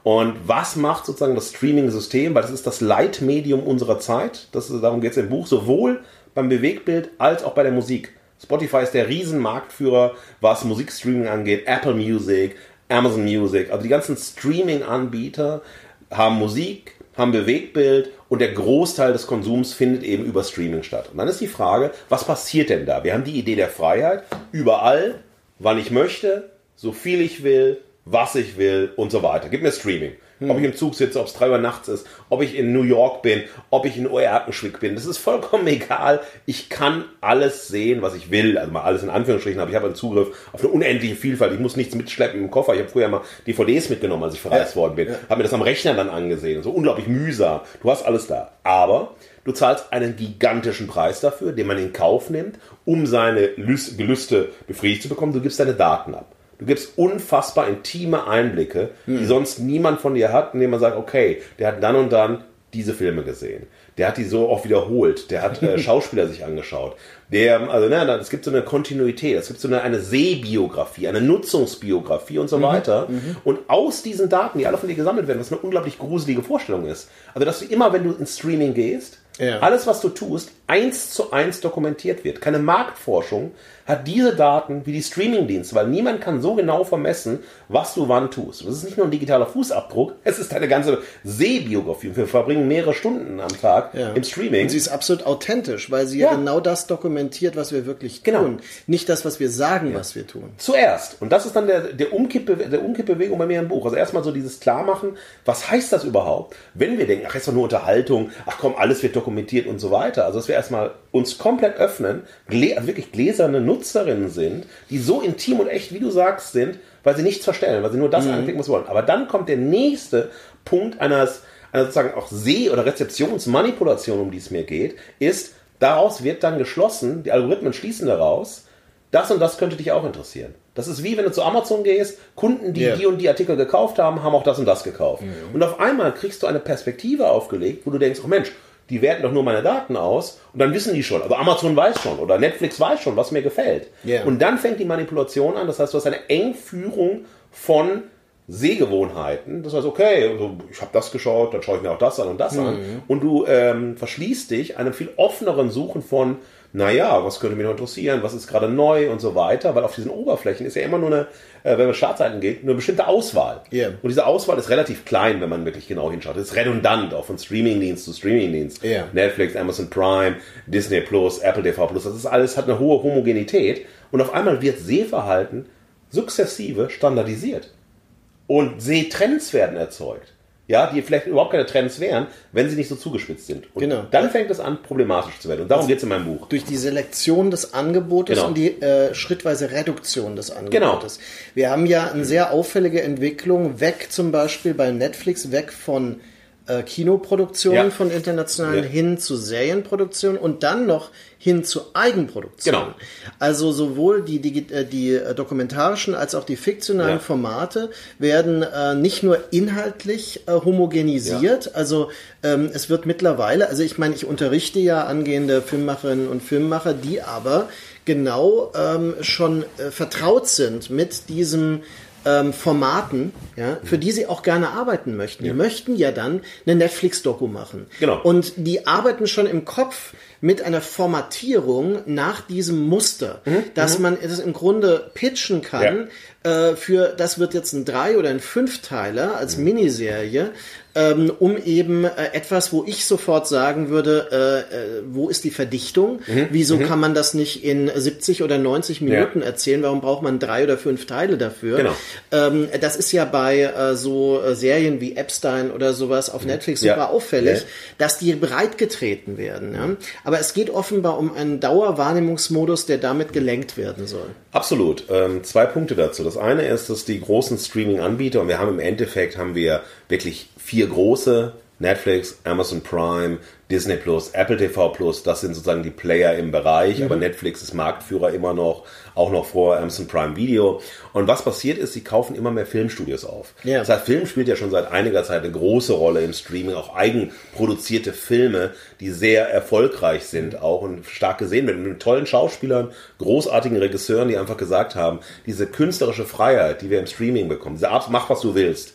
Und was macht sozusagen das Streaming-System? Weil das ist das Leitmedium unserer Zeit. Das ist, darum geht es im Buch, sowohl beim Bewegtbild als auch bei der Musik. Spotify ist der Riesenmarktführer, was Musikstreaming angeht. Apple Music, Amazon Music, also die ganzen Streaming-Anbieter haben Musik, haben Bewegtbild und der Großteil des Konsums findet eben über Streaming statt. Und dann ist die Frage, was passiert denn da? Wir haben die Idee der Freiheit, überall, wann ich möchte, so viel ich will, was ich will und so weiter. Gib mir Streaming. Ob ich im Zug sitze, ob es drei Uhr nachts ist, ob ich in New York bin, ob ich in Erkenschwick bin, das ist vollkommen (laughs) egal. Ich kann alles sehen, was ich will. Also mal alles in Anführungsstrichen, aber ich habe einen Zugriff auf eine unendliche Vielfalt. Ich muss nichts mitschleppen im Koffer. Ich habe früher mal DVDs mitgenommen, als ich verreist Ja. worden bin. Habe mir das am Rechner dann angesehen. So unglaublich mühsam. Du hast alles da. Aber du zahlst einen gigantischen Preis dafür, den man in Kauf nimmt, um seine Lüs- Gelüste befriedigt zu bekommen. Du gibst deine Daten ab. Du gibst unfassbar intime Einblicke, die sonst niemand von dir hat, indem man sagt, okay, der hat dann und dann diese Filme gesehen. Der hat die so oft wiederholt. Der hat äh, (laughs) Schauspieler sich angeschaut. Der, also, ne, es gibt so eine Kontinuität. Es gibt so eine, eine Sehbiografie, eine Nutzungsbiografie und so weiter. Und aus diesen Daten, die alle von dir gesammelt werden, was eine unglaublich gruselige Vorstellung ist. Also, dass du immer, wenn du ins Streaming gehst, Ja. Alles, was du tust, eins zu eins dokumentiert wird. Keine Marktforschung hat diese Daten wie die Streamingdienste, weil niemand kann so genau vermessen, was du wann tust. Das ist nicht nur ein digitaler Fußabdruck, es ist deine ganze Sehbiografie. Wir verbringen mehrere Stunden am Tag ja. im Streaming. Und sie ist absolut authentisch, weil sie ja. genau das dokumentiert, was wir wirklich genau. tun. Nicht das, was wir sagen, ja. was wir tun. Zuerst. Und das ist dann der, der, Umkippe, der Umkippbewegung bei mir im Buch. Also erstmal so dieses Klarmachen, was heißt das überhaupt, wenn wir denken, ach, ist doch nur Unterhaltung, ach komm, alles wird dokumentiert und so weiter. Also dass wir erstmal uns komplett öffnen, wirklich gläserne Nutzerinnen sind, die so intim und echt, wie du sagst, sind, weil sie nichts verstellen, weil sie nur das mhm. anklicken, was sie wollen. Aber dann kommt der nächste Punkt eines, einer sozusagen auch Seh- oder Rezeptionsmanipulation, um die es mir geht, ist, daraus wird dann geschlossen, die Algorithmen schließen daraus, das und das könnte dich auch interessieren. Das ist wie wenn du zu Amazon gehst, Kunden, die yeah. die und die Artikel gekauft haben, haben auch das und das gekauft. Mhm. Und auf einmal kriegst du eine Perspektive aufgelegt, wo du denkst, oh Mensch, die werten doch nur meine Daten aus und dann wissen die schon. Also Amazon weiß schon oder Netflix weiß schon, was mir gefällt. Yeah. Und dann fängt die Manipulation an. Das heißt, du hast eine Engführung von Sehgewohnheiten. Das heißt, okay, also ich habe das geschaut, dann schaue ich mir auch das an und das mhm. an. Und du ähm, verschließt dich einem viel offeneren Suchen von naja, was könnte mich noch interessieren, was ist gerade neu und so weiter, weil auf diesen Oberflächen ist ja immer nur eine, äh, wenn man Startseiten geht, eine bestimmte Auswahl. Yeah. Und diese Auswahl ist relativ klein, wenn man wirklich genau hinschaut. Das ist redundant, auch von Streamingdienst zu Streamingdienst. Yeah. Netflix, Amazon Prime, Disney Plus, Apple TV Plus, das ist alles, hat eine hohe Homogenität und auf einmal wird Sehverhalten sukzessive standardisiert. Und Sehtrends werden erzeugt ja, die vielleicht überhaupt keine Trends wären, wenn sie nicht so zugespitzt sind. Und genau. dann fängt es an, problematisch zu werden. Und darum geht es in meinem Buch. Durch die Selektion des Angebotes genau. und die äh, schrittweise Reduktion des Angebotes. Genau. Wir haben ja eine sehr auffällige Entwicklung, weg zum Beispiel bei Netflix, weg von äh, Kinoproduktionen ja. von internationalen ja. hin zu Serienproduktionen und dann noch hin zu Eigenproduktion. Genau. Also sowohl die, die, äh, die äh, dokumentarischen als auch die fiktionalen ja. Formate werden äh, nicht nur inhaltlich äh, homogenisiert, ja. also ähm, es wird mittlerweile, also ich meine, ich unterrichte ja angehende Filmemacherinnen und Filmemacher, die aber genau ähm, schon äh, vertraut sind mit diesem ähm, Formaten, ja, für die sie auch gerne arbeiten möchten. Ja. Die möchten ja dann eine Netflix-Doku machen. Genau. Und die arbeiten schon im Kopf mit einer Formatierung nach diesem Muster, mhm. dass mhm. man es im Grunde pitchen kann. Ja. Äh, für das wird jetzt ein drei oder ein Fünfteiler als mhm. Miniserie ähm, um eben äh, etwas, wo ich sofort sagen würde, äh, äh, wo ist die Verdichtung? Mhm. Wieso mhm. kann man das nicht in 70 oder 90 Minuten ja. erzählen? Warum braucht man drei oder fünf Teile dafür? Genau. Ähm, das ist ja bei äh, so äh, Serien wie Epstein oder sowas auf mhm. Netflix super ja. auffällig, ja. dass die breitgetreten werden. Ja? Aber es geht offenbar um einen Dauerwahrnehmungsmodus, der damit gelenkt werden soll. Absolut. Ähm, zwei Punkte dazu. Das eine ist, dass die großen Streaming-Anbieter, und wir haben im Endeffekt haben wir wirklich vier große, Netflix, Amazon Prime, Disney Plus, Apple TV Plus, das sind sozusagen die Player im Bereich, mhm. aber Netflix ist Marktführer immer noch, auch noch vor Amazon Prime Video. Und was passiert ist, sie kaufen immer mehr Filmstudios auf. Ja. Das heißt, Film spielt ja schon seit einiger Zeit eine große Rolle im Streaming, auch eigenproduzierte Filme, die sehr erfolgreich sind, auch und stark gesehen werden, mit tollen Schauspielern, großartigen Regisseuren, die einfach gesagt haben, diese künstlerische Freiheit, die wir im Streaming bekommen, diese Art, mach was du willst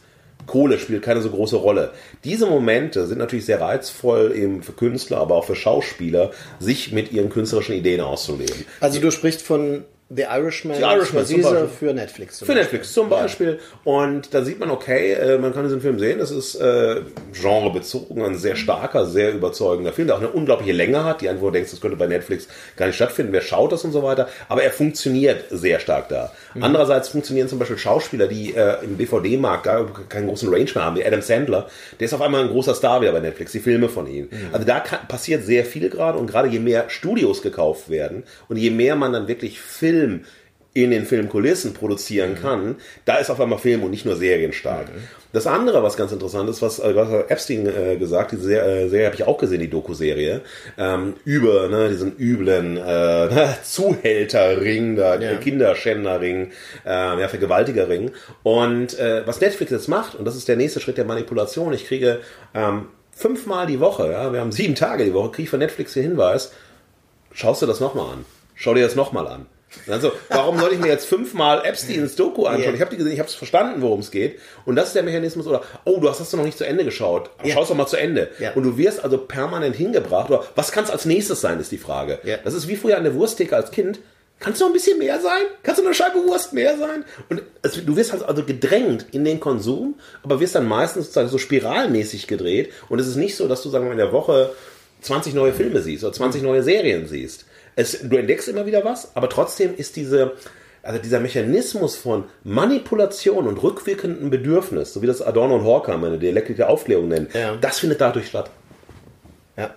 Kohle spielt keine so große Rolle. Diese Momente sind natürlich sehr reizvoll eben für Künstler, aber auch für Schauspieler, sich mit ihren künstlerischen Ideen auszuleben. Also du sprichst von The Irishman, The Irishman zum Beispiel. für Netflix. für Beispiel. Netflix zum Beispiel. Ja. Und da sieht man, okay, äh, man kann diesen Film sehen, es ist äh, genrebezogen, ein sehr starker, sehr überzeugender Film, der auch eine unglaubliche Länge hat, die einfach denkst, das könnte bei Netflix gar nicht stattfinden, wer schaut das und so weiter. Aber er funktioniert sehr stark da. Mhm. Andererseits funktionieren zum Beispiel Schauspieler, die äh, im DVD-Markt gar keinen großen Range mehr haben, wie Adam Sandler. Der ist auf einmal ein großer Star wieder bei Netflix, die Filme von ihm. Mhm. Also da kann, passiert sehr viel gerade und gerade je mehr Studios gekauft werden und je mehr man dann wirklich Film Film in den Filmkulissen produzieren mhm. kann, da ist auf einmal Film und nicht nur Serien stark. Mhm. Das andere, was ganz interessant ist, was, äh, was Epstein äh, gesagt, diese Serie, äh, Serie habe ich auch gesehen, die Doku-Serie, ähm, über ne, diesen üblen äh, (laughs) Zuhälterring, da, ja. Kinderschänderring, äh, ja, Vergewaltigerring. Und äh, was Netflix jetzt macht, und das ist der nächste Schritt der Manipulation, ich kriege ähm, fünfmal die Woche, ja, wir haben sieben Tage die Woche, kriege ich von Netflix den Hinweis, schaust du das nochmal an. Schau dir das nochmal an Also, warum soll ich mir jetzt fünfmal Epsteins Doku anschauen? Yeah. Ich habe die gesehen, ich habe es verstanden, worum es geht. Und das ist der Mechanismus, oder, oh, du hast das noch nicht zu Ende geschaut. Ja. Schau es doch mal zu Ende. Ja. Und du wirst also permanent hingebracht. Oder was kann es als nächstes sein, ist die Frage. Das ist wie früher an der Wursttheke als Kind. Kannst du noch ein bisschen mehr sein? Kannst du noch eine Scheibe Wurst mehr sein? Und es, du wirst halt also gedrängt in den Konsum, aber wirst dann meistens sozusagen so spiralmäßig gedreht. Und es ist nicht so, dass du, sagen wir mal, in der Woche 20 neue Filme siehst oder 20 neue Serien siehst. Es, du entdeckst immer wieder was, aber trotzdem ist diese, also dieser Mechanismus von Manipulation und rückwirkendem Bedürfnis, so wie das Adorno und Horkheimer eine Dialektik der Aufklärung nennen, Ja. das findet dadurch statt. Ja.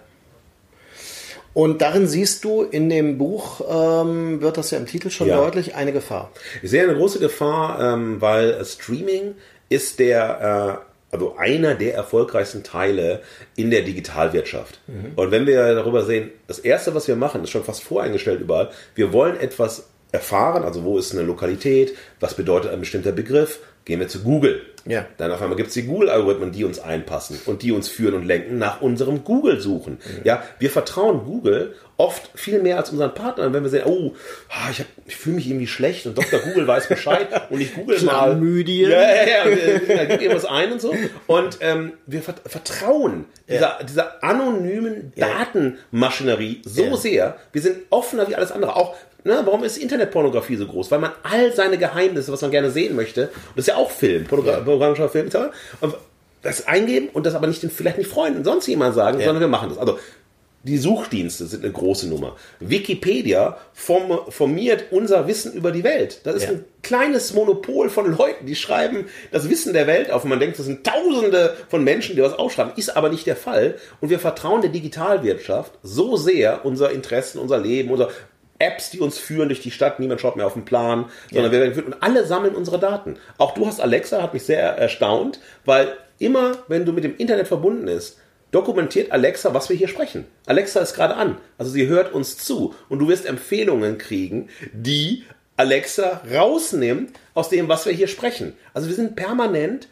Und darin siehst du, in dem Buch ähm, wird das ja im Titel schon Ja. deutlich, eine Gefahr. Ich sehe eine große Gefahr, ähm, weil Streaming ist der, äh, also einer der erfolgreichsten Teile in der Digitalwirtschaft. Und wenn wir darüber sehen, das erste, was wir machen, ist schon fast voreingestellt überall. Wir wollen etwas erfahren, also wo ist eine Lokalität, was bedeutet ein bestimmter Begriff, gehen wir zu Google. Ja. Dann auf einmal gibt es die Google-Algorithmen, die uns einpassen und die uns führen und lenken nach unserem Google-Suchen. Ja, wir vertrauen Google oft viel mehr als unseren Partnern, wenn wir sehen, oh, ah, ich, hab- ich fühle mich irgendwie schlecht und Dr. Google weiß Bescheid (laughs) und ich google mal. Chlamydien. Ja, ja, ja, und, äh, da gibt irgendwas ein und so. Und ähm, wir vert vertrauen dieser, dieser anonymen Datenmaschinerie so Ja. sehr. Wir sind offener wie alles andere. Auch, ne, warum ist Internetpornografie so groß? Weil man all seine Geheimnisse, was man gerne sehen möchte, und das ist ja auch Film, Pornogra pornografischer Film, etc., und das eingeben und das aber nicht den, vielleicht nicht Freunden, sonst jemand sagen, Ja. sondern wir machen das. Also die Suchdienste sind eine große Nummer. Wikipedia form formiert unser Wissen über die Welt. Das ist Ja. ein kleines Monopol von Leuten, die schreiben das Wissen der Welt auf. Und man denkt, das sind Tausende von Menschen, die was aufschreiben. Ist aber nicht der Fall. Und wir vertrauen der Digitalwirtschaft so sehr unser Interessen, unser Leben, unser Apps, die uns führen durch die Stadt. Niemand schaut mehr auf den Plan, sondern wir werden geführt. Und alle sammeln unsere Daten. Auch du hast Alexa, hat mich sehr erstaunt, weil immer, wenn du mit dem Internet verbunden ist, dokumentiert Alexa, was wir hier sprechen. Alexa ist gerade an. Also sie hört uns zu. Und du wirst Empfehlungen kriegen, die Alexa rausnimmt aus dem, was wir hier sprechen. Also wir sind permanent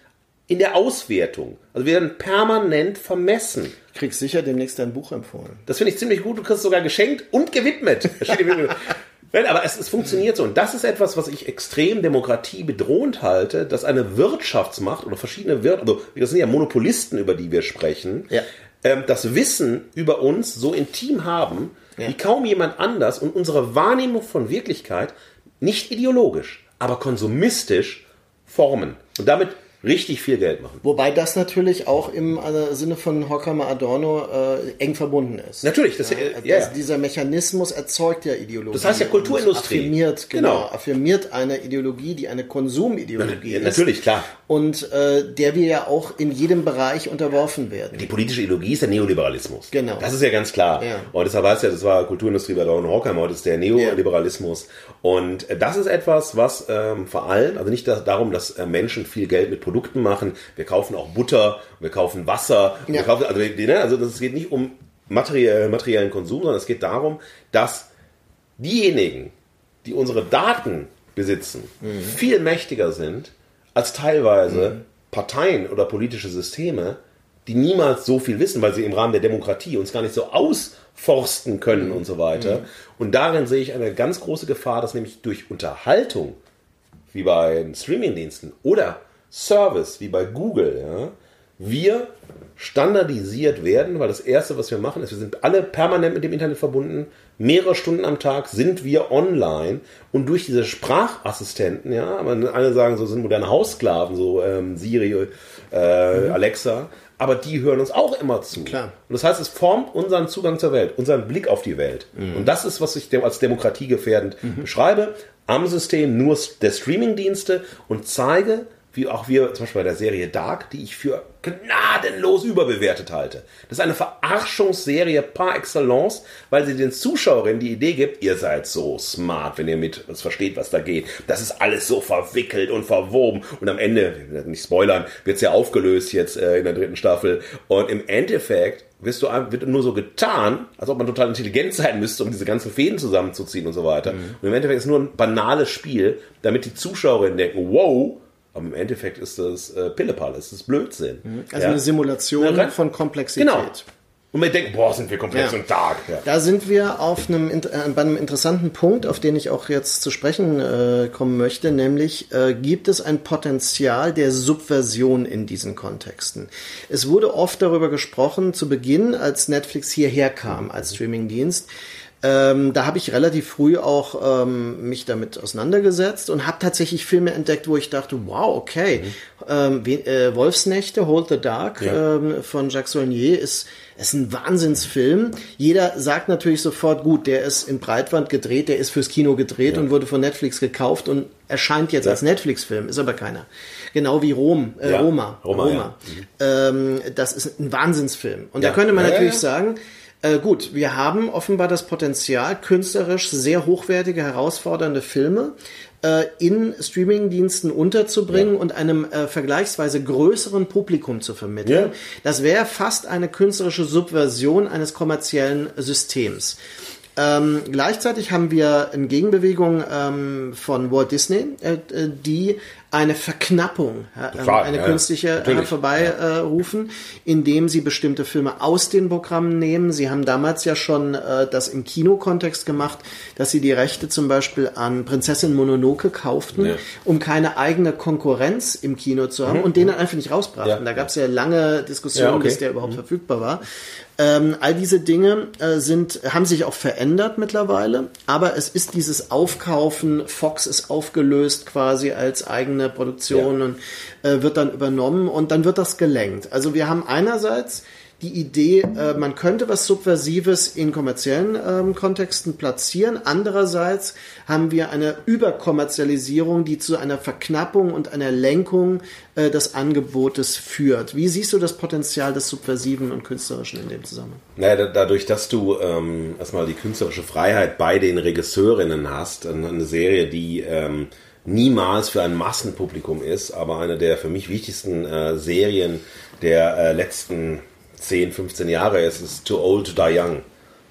in der Auswertung. Also wir werden permanent vermessen. Ich krieg sicher demnächst dein Buch empfohlen. Das finde ich ziemlich gut. Du kriegst es sogar geschenkt und gewidmet. (laughs) Nein, aber es, es funktioniert so. Und das ist etwas, was ich extrem Demokratie bedrohend halte, dass eine Wirtschaftsmacht oder verschiedene Wir also das sind ja Monopolisten, über die wir sprechen, Ja. ähm, das Wissen über uns so intim haben, Ja. wie kaum jemand anders und unsere Wahrnehmung von Wirklichkeit nicht ideologisch, aber konsumistisch formen. Und damit richtig viel Geld machen. Wobei das natürlich auch im äh, Sinne von Horkheimer Adorno äh, eng verbunden ist. Natürlich, das, Ja, äh, das, ja, ja. Dieser Mechanismus erzeugt ja Ideologie. Das heißt ja Kulturindustrie. Und Affirmiert, genau, Genau. affirmiert eine Ideologie, die eine Konsumideologie ist. natürlich, klar. Und äh, der wir ja auch in jedem Bereich unterworfen werden. Die politische Ideologie ist der Neoliberalismus. Genau. Das ist ja ganz klar. Und deshalb heißt ja, das war Kulturindustrie bei Don Horkheimer, heute ist der Neoliberalismus. Und äh, das ist etwas, was ähm, vor allem, also nicht das, darum, dass Menschen viel Geld mit Produkten machen. Wir kaufen auch Butter, wir kaufen Wasser. Ja. Wir kaufen, also, ne, also das geht nicht um materiell, materiellen Konsum, sondern es geht darum, dass diejenigen, die unsere Daten besitzen, viel mächtiger sind als teilweise Parteien oder politische Systeme, die niemals so viel wissen, weil sie im Rahmen der Demokratie uns gar nicht so ausforsten können und so weiter. Und darin sehe ich eine ganz große Gefahr, dass nämlich durch Unterhaltung, wie bei Streamingdiensten oder Service, wie bei Google, ja, wir standardisiert werden, weil das Erste, was wir machen, ist, wir sind alle permanent mit dem Internet verbunden. Mehrere Stunden am Tag sind wir online und durch diese Sprachassistenten, ja, alle sagen, so sind moderne Haussklaven, so ähm, Siri, äh, Alexa, aber die hören uns auch immer zu. Klar. Und das heißt, es formt unseren Zugang zur Welt, unseren Blick auf die Welt. Und das ist, was ich als demokratiegefährdend beschreibe. Am System nur der Streamingdienste und zeige, wie auch wir zum Beispiel bei der Serie Dark, die ich für gnadenlos überbewertet halte. Das ist eine Verarschungsserie par excellence, weil sie den Zuschauerinnen die Idee gibt, ihr seid so smart, wenn ihr mit uns versteht, was da geht. Das ist alles so verwickelt und verwoben. Und am Ende, nicht spoilern, wird es ja aufgelöst jetzt äh, in der dritten Staffel. Und im Endeffekt wirst du, wird nur so getan, als ob man total intelligent sein müsste, um diese ganzen Fäden zusammenzuziehen und so weiter. Und im Endeffekt ist es nur ein banales Spiel, damit die Zuschauerinnen denken, wow, aber im Endeffekt ist das äh, Pillepalle, es ist Blödsinn. Also Ja? eine Simulation Ja, von Komplexität. Genau. Und man denkt, boah, sind wir komplex Ja. und dark. Ja. Da sind wir auf einem, äh, bei einem interessanten Punkt, auf den ich auch jetzt zu sprechen äh, kommen möchte, nämlich äh, gibt es ein Potenzial der Subversion in diesen Kontexten. Es wurde oft darüber gesprochen, zu Beginn, als Netflix hierher kam als Streamingdienst, ähm, da habe ich relativ früh auch ähm, mich damit auseinandergesetzt und habe tatsächlich Filme entdeckt, wo ich dachte, wow, okay, ähm, we- äh, Wolfsnächte, Hold the Dark Ja. ähm, von Jacques Saulnier ist, ist ein Wahnsinnsfilm. Jeder sagt natürlich sofort, gut, der ist in Breitwand gedreht, der ist fürs Kino gedreht und wurde von Netflix gekauft und erscheint jetzt als Netflix-Film, ist aber keiner. Genau wie Rom, äh, Ja, Roma. Roma, Ähm, das ist ein Wahnsinnsfilm. Und Ja. da könnte man Ja, ja, natürlich ja. sagen, äh, gut, wir haben offenbar das Potenzial, künstlerisch sehr hochwertige, herausfordernde Filme äh, in Streamingdiensten unterzubringen und einem äh, vergleichsweise größeren Publikum zu vermitteln. Ja. Das wäre fast eine künstlerische Subversion eines kommerziellen Systems. Ähm, gleichzeitig haben wir in Gegenbewegung ähm, von Walt Disney, äh, äh, die eine Verknappung, äh, Klar, eine ja, künstliche äh, herbeirufen, äh, rufen, indem sie bestimmte Filme aus den Programmen nehmen. Sie haben damals ja schon äh, das im Kinokontext gemacht, dass sie die Rechte zum Beispiel an Prinzessin Mononoke kauften, Ja. um keine eigene Konkurrenz im Kino zu haben und den dann einfach nicht rausbrachten. Ja. Da gab es ja lange Diskussionen, okay. bis der überhaupt verfügbar war. Ähm, all diese Dinge äh, sind, haben sich auch verändert mittlerweile, aber es ist dieses Aufkaufen, Fox ist aufgelöst quasi als eigene Produktion Ja. und äh, wird dann übernommen und dann wird das gelenkt. Also wir haben einerseits die Idee, äh, man könnte was Subversives in kommerziellen ähm, Kontexten platzieren. Andererseits haben wir eine Überkommerzialisierung, die zu einer Verknappung und einer Lenkung äh, des Angebotes führt. Wie siehst du das Potenzial des Subversiven und Künstlerischen in dem Zusammenhang? Naja, da- dadurch, dass du ähm, erstmal die künstlerische Freiheit bei den Regisseurinnen hast, eine Serie, die ähm, niemals für ein Massenpublikum ist, aber eine der für mich wichtigsten äh, Serien der äh, letzten 10, 15 Jahre ist, ist Too Old to Die Young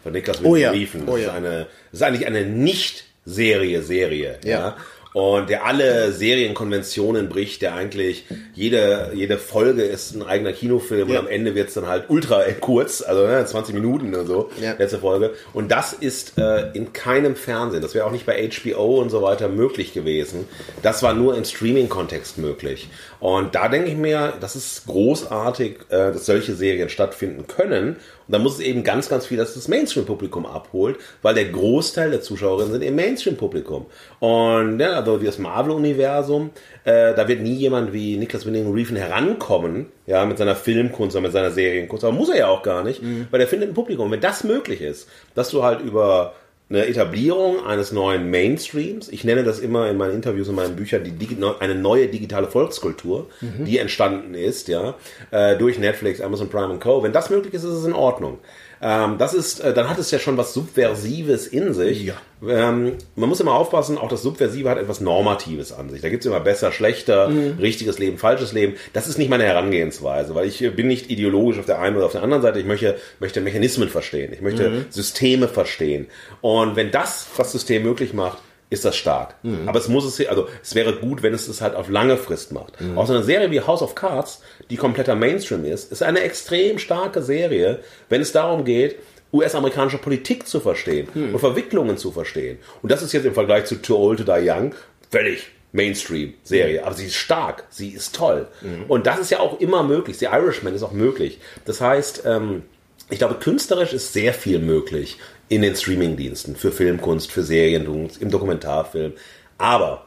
von Niklas Oh ja. Riefen. Das, Oh ist ja. eine, das ist eigentlich eine Nicht-Serie, Serie. Ja. ja? Und der alle Serienkonventionen bricht, der eigentlich jede, jede Folge ist ein eigener Kinofilm Ja. und am Ende wird's dann halt ultra (laughs) kurz, also ne, 20 Minuten oder so, Ja. letzte Folge. Und das ist äh, in keinem Fernsehen, das wäre auch nicht bei HBO und so weiter möglich gewesen. Das war nur im Streaming-Kontext möglich. Und da denke ich mir, das ist großartig, äh, dass solche Serien stattfinden können. Und da muss es eben ganz, ganz viel, dass das Mainstream-Publikum abholt, weil der Großteil der Zuschauerinnen sind im Mainstream-Publikum. Und ja, also das Marvel-Universum, äh, da wird nie jemand wie Niklas Winning Reefen herankommen, ja, mit seiner Filmkunst oder mit seiner Serienkunst. Aber muss er ja auch gar nicht, weil er findet ein Publikum. Wenn das möglich ist, dass du halt über eine Etablierung eines neuen Mainstreams. Ich nenne das immer in meinen Interviews, in meinen Büchern die eine neue digitale Volkskultur, die entstanden ist, ja, äh, durch Netflix, Amazon Prime und Co. Wenn das möglich ist, ist es in Ordnung. Ähm, das ist, äh, dann hat es ja schon was Subversives in sich. Ja. Ähm, man muss immer aufpassen, auch das Subversive hat etwas Normatives an sich. Da gibt es immer besser, schlechter, richtiges Leben, falsches Leben. Das ist nicht meine Herangehensweise, weil ich äh, bin nicht ideologisch auf der einen oder auf der anderen Seite. Ich möchte, möchte Mechanismen verstehen. Ich möchte Systeme verstehen. Und wenn das das System möglich macht, ist das stark. Aber es muss es, also es wäre gut, wenn es es halt auf lange Frist macht. Auch so eine Serie wie House of Cards, die kompletter Mainstream ist, ist eine extrem starke Serie, wenn es darum geht, US-amerikanische Politik zu verstehen und Verwicklungen zu verstehen. Und das ist jetzt im Vergleich zu Too Old to Die Young völlig Mainstream-Serie. Aber sie ist stark, sie ist toll. Und das ist ja auch immer möglich. The Irishman ist auch möglich. Das heißt, ähm, ich glaube, künstlerisch ist sehr viel möglich in den Streamingdiensten für Filmkunst, für Serien, im Dokumentarfilm. Aber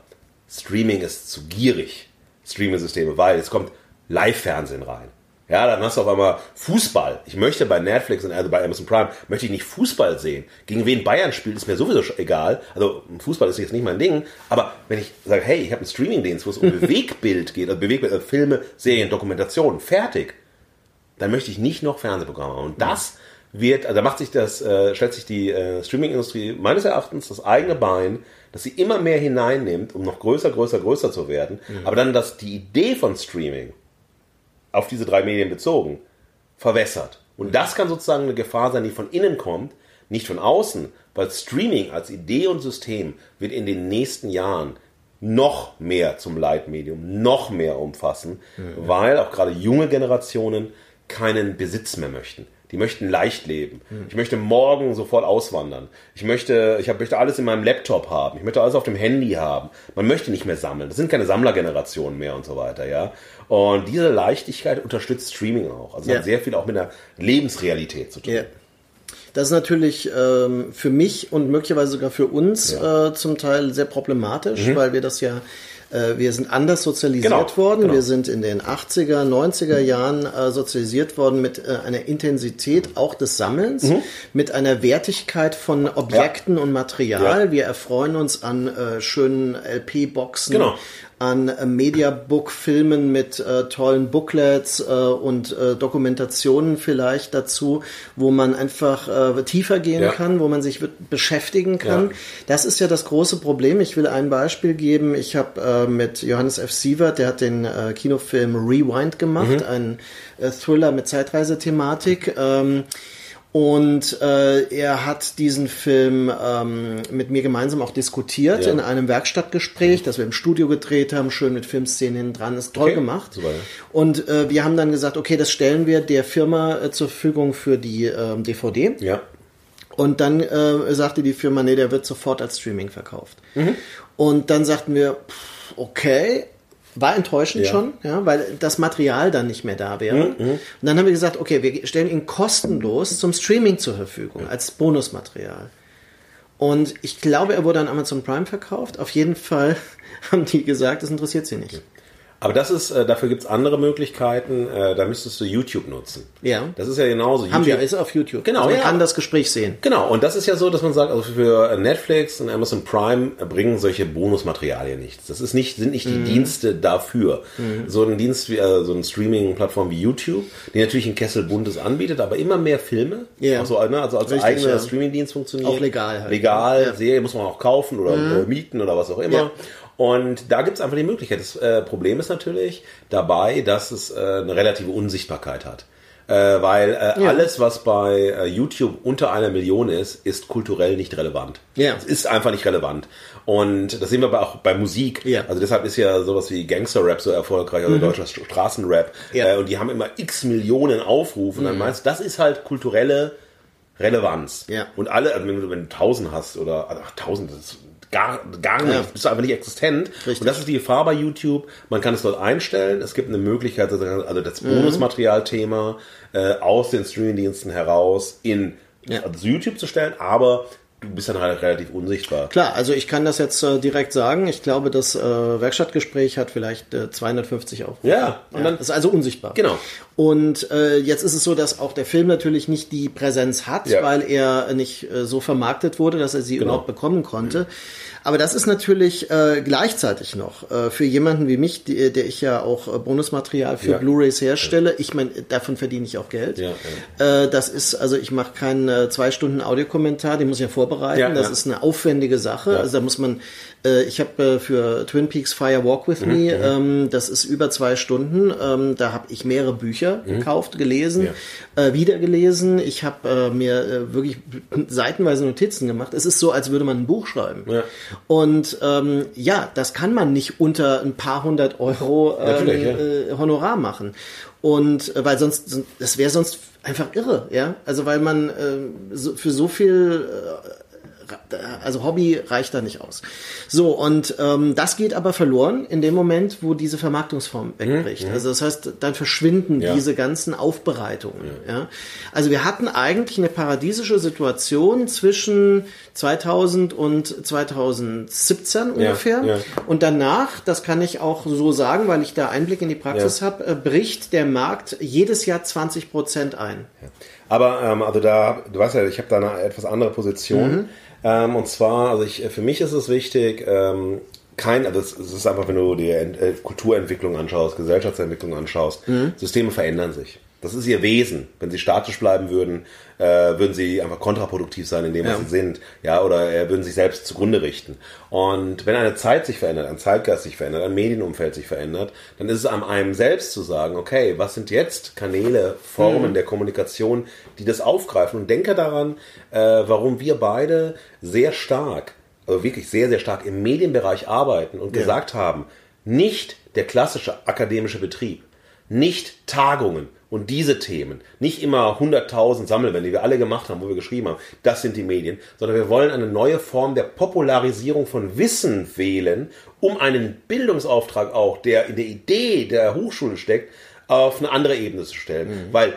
Streaming ist zu gierig, Streaming-Systeme, weil es kommt Live-Fernsehen rein. Ja, dann hast du auf einmal Fußball. Ich möchte bei Netflix und also bei Amazon Prime möchte ich nicht Fußball sehen. Gegen wen Bayern spielt, ist mir sowieso egal. Also Fußball ist jetzt nicht mein Ding. Aber wenn ich sage, hey, ich habe einen Streaming-Dienst, wo es um (laughs) Bewegbild geht, also Bewegbild, also Filme, Serien, Dokumentationen, fertig dann möchte ich nicht noch Fernsehprogramme haben. Und das wird, also da macht sich das, äh, stellt sich die äh, Streaming-Industrie meines Erachtens das eigene Bein, dass sie immer mehr hineinnimmt, um noch größer, größer, größer zu werden. Aber dann, dass die Idee von Streaming auf diese drei Medien bezogen verwässert. Und das kann sozusagen eine Gefahr sein, die von innen kommt, nicht von außen, weil Streaming als Idee und System wird in den nächsten Jahren noch mehr zum Leitmedium, noch mehr umfassen, weil auch gerade junge Generationen keinen Besitz mehr möchten. Die möchten leicht leben. Ich möchte morgen sofort auswandern. Ich möchte, ich hab, möchte alles in meinem Laptop haben. Ich möchte alles auf dem Handy haben. Man möchte nicht mehr sammeln. Das sind keine Sammlergenerationen mehr und so weiter, ja. Und diese Leichtigkeit unterstützt Streaming auch. Also Ja. hat sehr viel auch mit der Lebensrealität zu tun. Ja. Das ist natürlich ähm, für mich und möglicherweise sogar für uns Ja. Mhm. äh, zum Teil sehr problematisch, weil wir das ja, äh, wir sind anders sozialisiert Genau, worden. genau. Wir sind in den 80er, 90er Jahren äh, sozialisiert worden mit äh, einer Intensität auch des Sammelns, Mhm. mit einer Wertigkeit von Objekten und Material. Ja. Wir erfreuen uns an äh, schönen LP-Boxen, Genau. An äh, Mediabook-Filmen mit äh, tollen Booklets äh, und äh, Dokumentationen vielleicht dazu, wo man einfach äh, tiefer gehen Ja. kann, wo man sich beschäftigen kann. Ja. Das ist ja das große Problem. Ich will ein Beispiel geben. Ich habe äh, mit Johannes F. Sievert, der hat den äh, Kinofilm Rewind gemacht, ein äh, Thriller mit Zeitreisethematik. Ähm, und äh, er hat diesen Film ähm, mit mir gemeinsam auch diskutiert Ja. in einem Werkstattgespräch, das wir im Studio gedreht haben, schön mit Filmszenen hinten dran. Ist toll Okay, gemacht. super, ja. Und äh, wir haben dann gesagt, okay, das stellen wir der Firma äh, zur Verfügung für die ähm, DVD. Ja. Und dann äh, sagte die Firma, nee, der wird sofort als Streaming verkauft. Und dann sagten wir, pff, okay, war enttäuschend Ja. schon, ja, weil das Material dann nicht mehr da wäre. Und dann haben wir gesagt, okay, wir stellen ihn kostenlos zum Streaming zur Verfügung, als Bonusmaterial. Und ich glaube, er wurde an Amazon Prime verkauft. Auf jeden Fall (laughs) haben die gesagt, das interessiert sie nicht. Aber das ist, äh, dafür gibt's andere Möglichkeiten. Äh, da müsstest du YouTube nutzen. Ja. Das ist ja genauso. Haben wir, YouTube- ist auf YouTube. Genau, Also man ja. kann das Gespräch sehen. Genau, und das ist ja so, dass man sagt, also für Netflix und Amazon Prime bringen solche Bonusmaterialien nichts. Das ist nicht, sind nicht Mhm. die Dienste dafür. So ein Dienst wie, äh, so eine Streaming-Plattform wie YouTube, die natürlich ein Kessel Buntes anbietet, aber immer mehr Filme, Ja. also, ne, also als Richtig, eigener ja. Streaming-Dienst funktioniert. Auch legal halt. Legal, Ja. Mhm. Serie muss man auch kaufen oder äh, mieten oder was auch immer. Ja. Und da gibt's einfach die Möglichkeit. Das äh, Problem ist natürlich dabei, dass es äh, eine relative Unsichtbarkeit hat. Äh, weil äh, Ja. alles, was bei äh, YouTube unter einer Million ist, ist kulturell nicht relevant. Ja. Es ist einfach nicht relevant. Und das sehen wir aber auch bei Musik. Ja. Mhm. Also deshalb ist ja sowas wie Gangster-Rap so erfolgreich oder deutscher St- Straßenrap. Ja. Äh, und die haben immer x Millionen Aufrufe. Und dann meinst du, das ist halt kulturelle Relevanz. Ja. Und alle, also wenn du, 1000 hast oder also ach, 1000, das ist gar, gar nicht, Ja. bist du einfach nicht existent. Richtig. Und das ist die Gefahr bei YouTube. Man kann es dort einstellen. Es gibt eine Möglichkeit, also das Mhm. Bonusmaterialthema äh, aus den Streamingdiensten heraus in Ja. also YouTube zu stellen, aber du bist dann halt relativ unsichtbar. Klar, also ich kann das jetzt äh, direkt sagen. Ich glaube, das äh, Werkstattgespräch hat vielleicht äh, 250 Aufrufe. Ja, und ja, dann- das ist also unsichtbar. Genau. Und äh, jetzt ist es so, dass auch der Film natürlich nicht die Präsenz hat, Ja. weil er nicht äh, so vermarktet wurde, dass er sie Genau. überhaupt bekommen konnte. Aber das ist natürlich äh, gleichzeitig noch äh, für jemanden wie mich, die, der ich ja auch äh, Bonusmaterial für Ja. Blu-rays herstelle. Ich meine, davon verdiene ich auch Geld. Ja, Äh, das ist, also ich mache keinen äh, zwei Stunden Audiokommentar, den muss ich ja vorbereiten. Das ist eine aufwendige Sache. Also da muss man, äh, ich habe äh, für Twin Peaks Fire Walk with Mhm, Me, ähm, das ist über zwei Stunden. Ähm, da habe ich mehrere Bücher gekauft, gelesen, äh, wieder gelesen. Ich habe äh, mir äh, wirklich (laughs) seitenweise Notizen gemacht. Es ist so, als würde man ein Buch schreiben. Ja. Und ähm, ja, das kann man nicht unter ein paar hundert Euro ähm, ja. äh, Honorar machen. Und äh, weil sonst, das wäre sonst einfach irre, ja. Also weil man äh, so, für so viel äh, also Hobby reicht da nicht aus. So, und ähm, das geht aber verloren in dem Moment, wo diese Vermarktungsform wegbricht. Also das heißt, dann verschwinden Ja. diese ganzen Aufbereitungen. Ja. Also wir hatten eigentlich eine paradiesische Situation zwischen 2000 und 2017 ungefähr. ja. Und danach, das kann ich auch so sagen, weil ich da Einblick in die Praxis Ja. habe, äh, bricht der Markt jedes Jahr 20 Prozent ein. Aber ähm, also da, du weißt ja, ich habe da eine etwas andere Position. Ähm, und zwar, also ich, für mich ist es wichtig, ähm, kein, also es, ist einfach, wenn du die Ent- äh, Kulturentwicklung anschaust, Gesellschaftsentwicklung anschaust, Systeme verändern sich. Das ist ihr Wesen. Wenn sie statisch bleiben würden, äh, würden sie einfach kontraproduktiv sein in dem, was Ja. sie sind. Ja, oder äh, würden sich selbst zugrunde richten. Und wenn eine Zeit sich verändert, ein Zeitgeist sich verändert, ein Medienumfeld sich verändert, dann ist es an einem selbst zu sagen, okay, was sind jetzt Kanäle, Formen der Kommunikation, die das aufgreifen? Und denke daran, äh, warum wir beide sehr stark, also wirklich sehr, sehr stark im Medienbereich arbeiten und gesagt haben, nicht der klassische akademische Betrieb, nicht Tagungen, Und diese Themen, nicht immer 100.000 Sammelbände, die wir alle gemacht haben, wo wir geschrieben haben, das sind die Medien, sondern wir wollen eine neue Form der Popularisierung von Wissen wählen, um einen Bildungsauftrag auch, der in der Idee der Hochschule steckt, auf eine andere Ebene zu stellen. Mhm. Weil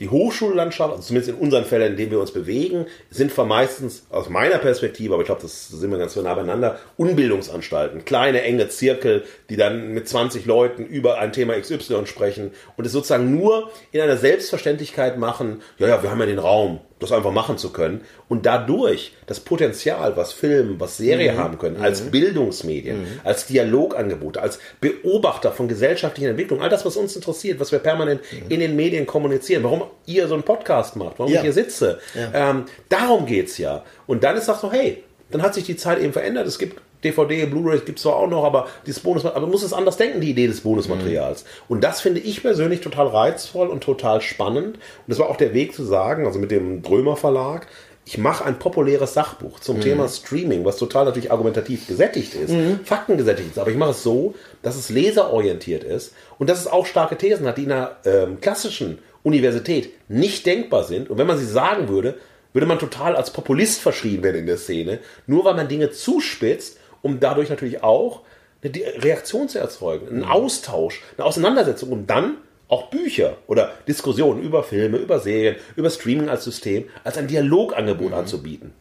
die Hochschullandschaft, also zumindest in unseren Fällen, in denen wir uns bewegen, sind meistens aus meiner Perspektive, aber ich glaube, das sind wir ganz nah beieinander, Unbildungsanstalten, kleine, enge Zirkel, die dann mit 20 Leuten über ein Thema XY sprechen und es sozusagen nur in einer Selbstverständlichkeit machen, ja, ja, wir haben ja den Raum, das einfach machen zu können und dadurch das Potenzial, was Film, was Serie mhm. haben können, als mhm. Bildungsmedien, mhm. als Dialogangebote, als Beobachter von gesellschaftlichen Entwicklungen, all das, was uns interessiert, was wir permanent mhm. in den Medien kommunizieren, warum ihr so einen Podcast macht, warum ja. ich hier sitze, ja. ähm, darum geht's ja. Und dann ist das so, hey, dann hat sich die Zeit eben verändert. Es gibt DVD, Blu-ray gibt es zwar auch noch, aber dieses Bonus, aber man muss es anders denken, die Idee des Bonusmaterials. Mhm. Und das finde ich persönlich total reizvoll und total spannend. Und das war auch der Weg zu sagen, also mit dem Drömer Verlag, ich mache ein populäres Sachbuch zum mhm. Thema Streaming, was total natürlich argumentativ gesättigt ist, mhm. faktengesättigt ist, aber ich mache es so, dass es leserorientiert ist und dass es auch starke Thesen hat, die in einer ähm, klassischen Universität nicht denkbar sind. Und wenn man sie sagen würde, würde man total als Populist verschrieben werden in der Szene, nur weil man Dinge zuspitzt um dadurch natürlich auch eine Reaktion zu erzeugen, einen mhm. Austausch, eine Auseinandersetzung und dann auch Bücher oder Diskussionen über Filme, über Serien, über Streaming als System, als ein Dialogangebot mhm. anzubieten.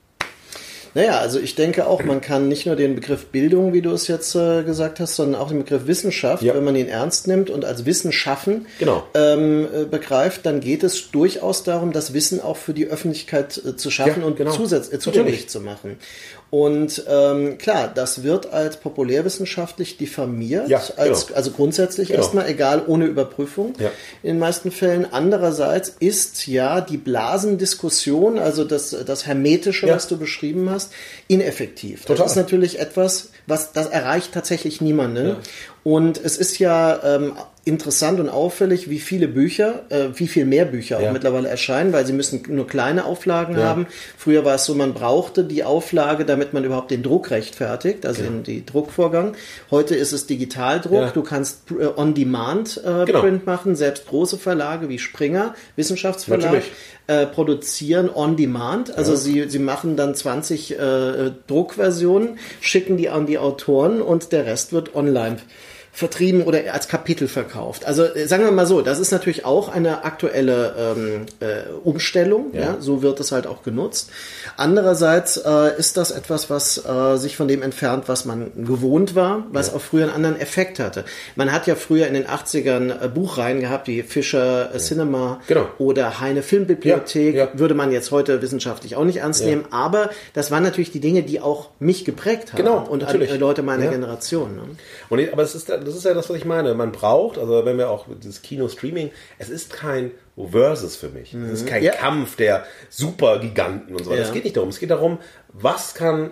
Naja, also ich denke auch, man kann nicht nur den Begriff Bildung, wie du es jetzt äh, gesagt hast, sondern auch den Begriff Wissenschaft, ja. wenn man ihn ernst nimmt und als Wissen schaffen genau. ähm, äh, begreift, dann geht es durchaus darum, das Wissen auch für die Öffentlichkeit äh, zu schaffen ja, und genau. äh, zugänglich zu machen. Und ähm, klar, das wird als populärwissenschaftlich diffamiert, ja, als, genau. also grundsätzlich genau. erstmal, egal ohne Überprüfung ja. in den meisten Fällen. Andererseits ist ja die Blasendiskussion, also das, das Hermetische, ja. was du beschrieben hast, ineffektiv. Total. Das ist natürlich etwas, was das erreicht tatsächlich niemanden. Und es ist ja ähm, interessant und auffällig, wie viele Bücher, äh, wie viel mehr Bücher ja. auch mittlerweile erscheinen, weil sie müssen nur kleine Auflagen ja. haben. Früher war es so, man brauchte die Auflage, damit man überhaupt den Druck rechtfertigt, also ja. den Druckvorgang. Heute ist es Digitaldruck. Du kannst äh, On-Demand äh, genau. Print machen. Selbst große Verlage wie Springer, Wissenschaftsverlag, äh, produzieren On-Demand. Also sie, sie machen dann 20 äh, Druckversionen, schicken die an die Autoren und der Rest wird online vertrieben oder als Kapitel verkauft. Also äh, sagen wir mal so, das ist natürlich auch eine aktuelle ähm, äh, Umstellung. Ja. ja. so wird es halt auch genutzt. Andererseits äh, ist das etwas, was äh, sich von dem entfernt, was man gewohnt war, was ja. auch früher einen anderen Effekt hatte. Man hat ja früher in den 80ern äh, Buchreihen gehabt, wie Fischer äh, Cinema genau. oder Heine Filmbibliothek. Würde man jetzt heute wissenschaftlich auch nicht ernst nehmen. Aber das waren natürlich die Dinge, die auch mich geprägt haben genau, und natürlich. Leute meiner Generation. Ne? Und, aber es ist das ist ja das, was ich meine. Man braucht, also wenn wir auch dieses Kino-Streaming, es ist kein Versus für mich. Mhm. Es ist kein ja. Kampf der Supergiganten und so weiter. Es geht nicht darum. Es geht darum, was kann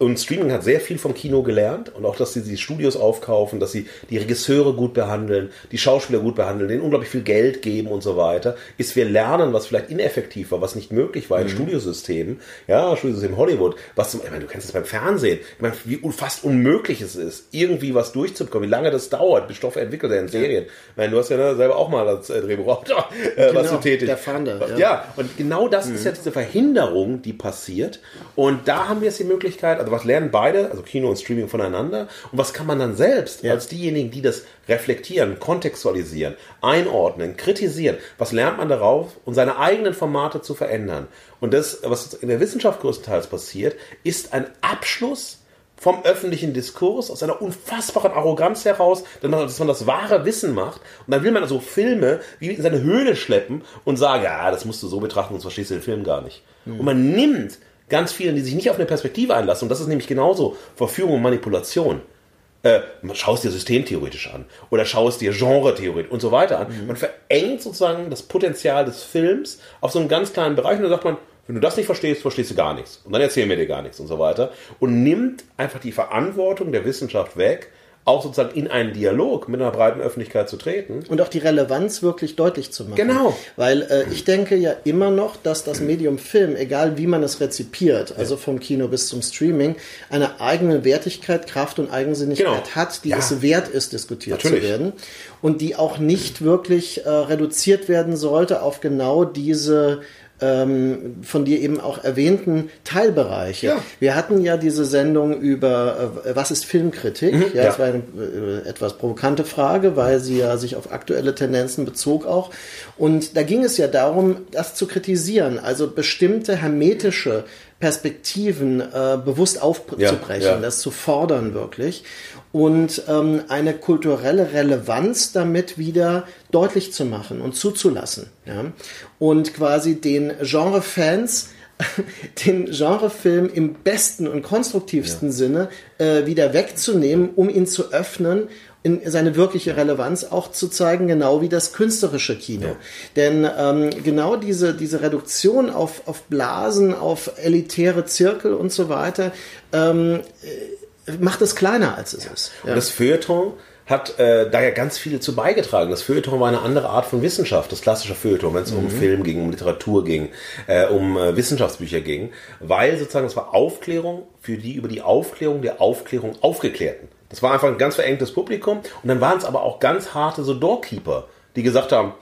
und Streaming hat sehr viel vom Kino gelernt und auch, dass sie die Studios aufkaufen, dass sie die Regisseure gut behandeln, die Schauspieler gut behandeln, denen unglaublich viel Geld geben und so weiter, ist wir lernen, was vielleicht ineffektiv war, was nicht möglich war in mhm. Studiosystemen, ja, Studiosystem Hollywood, was zum, ich meine, du kennst es beim Fernsehen, ich meine, wie fast unmöglich es ist, irgendwie was durchzubekommen, wie lange das dauert, bis Stoffe entwickelt werden in Serien. Ich meine, du hast ja selber auch mal als äh, Drehbuchautor (laughs) äh, genau, was du tätig. Der Fahnder, ja. ja, und genau das mhm. ist ja diese Verhinderung, die passiert und da haben wir jetzt die Möglichkeit, also was lernen beide, also Kino und Streaming voneinander? Und was kann man dann selbst ja. als diejenigen, die das reflektieren, kontextualisieren, einordnen, kritisieren, was lernt man darauf, um seine eigenen Formate zu verändern? Und das, was in der Wissenschaft größtenteils passiert, ist ein Abschluss vom öffentlichen Diskurs, aus einer unfassbaren Arroganz heraus, dass man, dass man, das wahre Wissen macht. Und dann will man also Filme wie in seine Höhle schleppen und sagen, ja, das musst du so betrachten, sonst verstehst du den Film gar nicht. Mhm. Und man nimmt ganz vielen, die sich nicht auf eine Perspektive einlassen. Und das ist nämlich genauso Verführung und Manipulation. Äh, schau es dir systemtheoretisch an oder schau es dir genre-theoretisch und so weiter an. Mhm. Man verengt sozusagen das Potenzial des Films auf so einen ganz kleinen Bereich und dann sagt man, wenn du das nicht verstehst, verstehst du gar nichts. Und dann erzählen wir dir gar nichts und so weiter. Und nimmt einfach die Verantwortung der Wissenschaft weg, auch sozusagen in einen Dialog mit einer breiten Öffentlichkeit zu treten. Und auch die Relevanz wirklich deutlich zu machen. Genau. Weil äh, ich denke ja immer noch, dass das Medium Film, egal wie man es rezipiert, also vom Kino bis zum Streaming, eine eigene Wertigkeit, Kraft und Eigensinnigkeit Genau. hat, die Ja. es wert ist, diskutiert Natürlich. zu werden. Und die auch nicht wirklich äh, reduziert werden sollte auf genau diese ähm, von dir eben auch erwähnten Teilbereiche. Ja. Wir hatten ja diese Sendung über äh, was ist Filmkritik? ja, Mhm. ja. das war eine äh, etwas provokante Frage, weil sie ja sich auf aktuelle Tendenzen bezog auch. Und da ging es ja darum, das zu kritisieren, also bestimmte hermetische Perspektiven äh, bewusst aufzubrechen, Ja, ja. das zu fordern wirklich und ähm, eine kulturelle Relevanz damit wieder deutlich zu machen und zuzulassen. Ja? Und quasi den Genre-Fans (laughs) den Genrefilm im besten und konstruktivsten Sinne äh, wieder wegzunehmen, um ihn zu öffnen, in seine wirkliche Relevanz auch zu zeigen, genau wie das künstlerische Kino. Denn ähm, genau diese, diese Reduktion auf, auf Blasen, auf elitäre Zirkel und so weiter, ähm, äh, macht es kleiner, als es ist. Und das Feuilleton hat äh, da ja ganz viel zu beigetragen. Das Feuilleton war eine andere Art von Wissenschaft, das klassische Feuilleton, wenn es um Film ging, um Literatur ging, äh, um äh, Wissenschaftsbücher ging, weil sozusagen es war Aufklärung für die über die Aufklärung der Aufklärung Aufgeklärten. Das war einfach ein ganz verengtes Publikum und dann waren es aber auch ganz harte so Doorkeeper, die gesagt haben,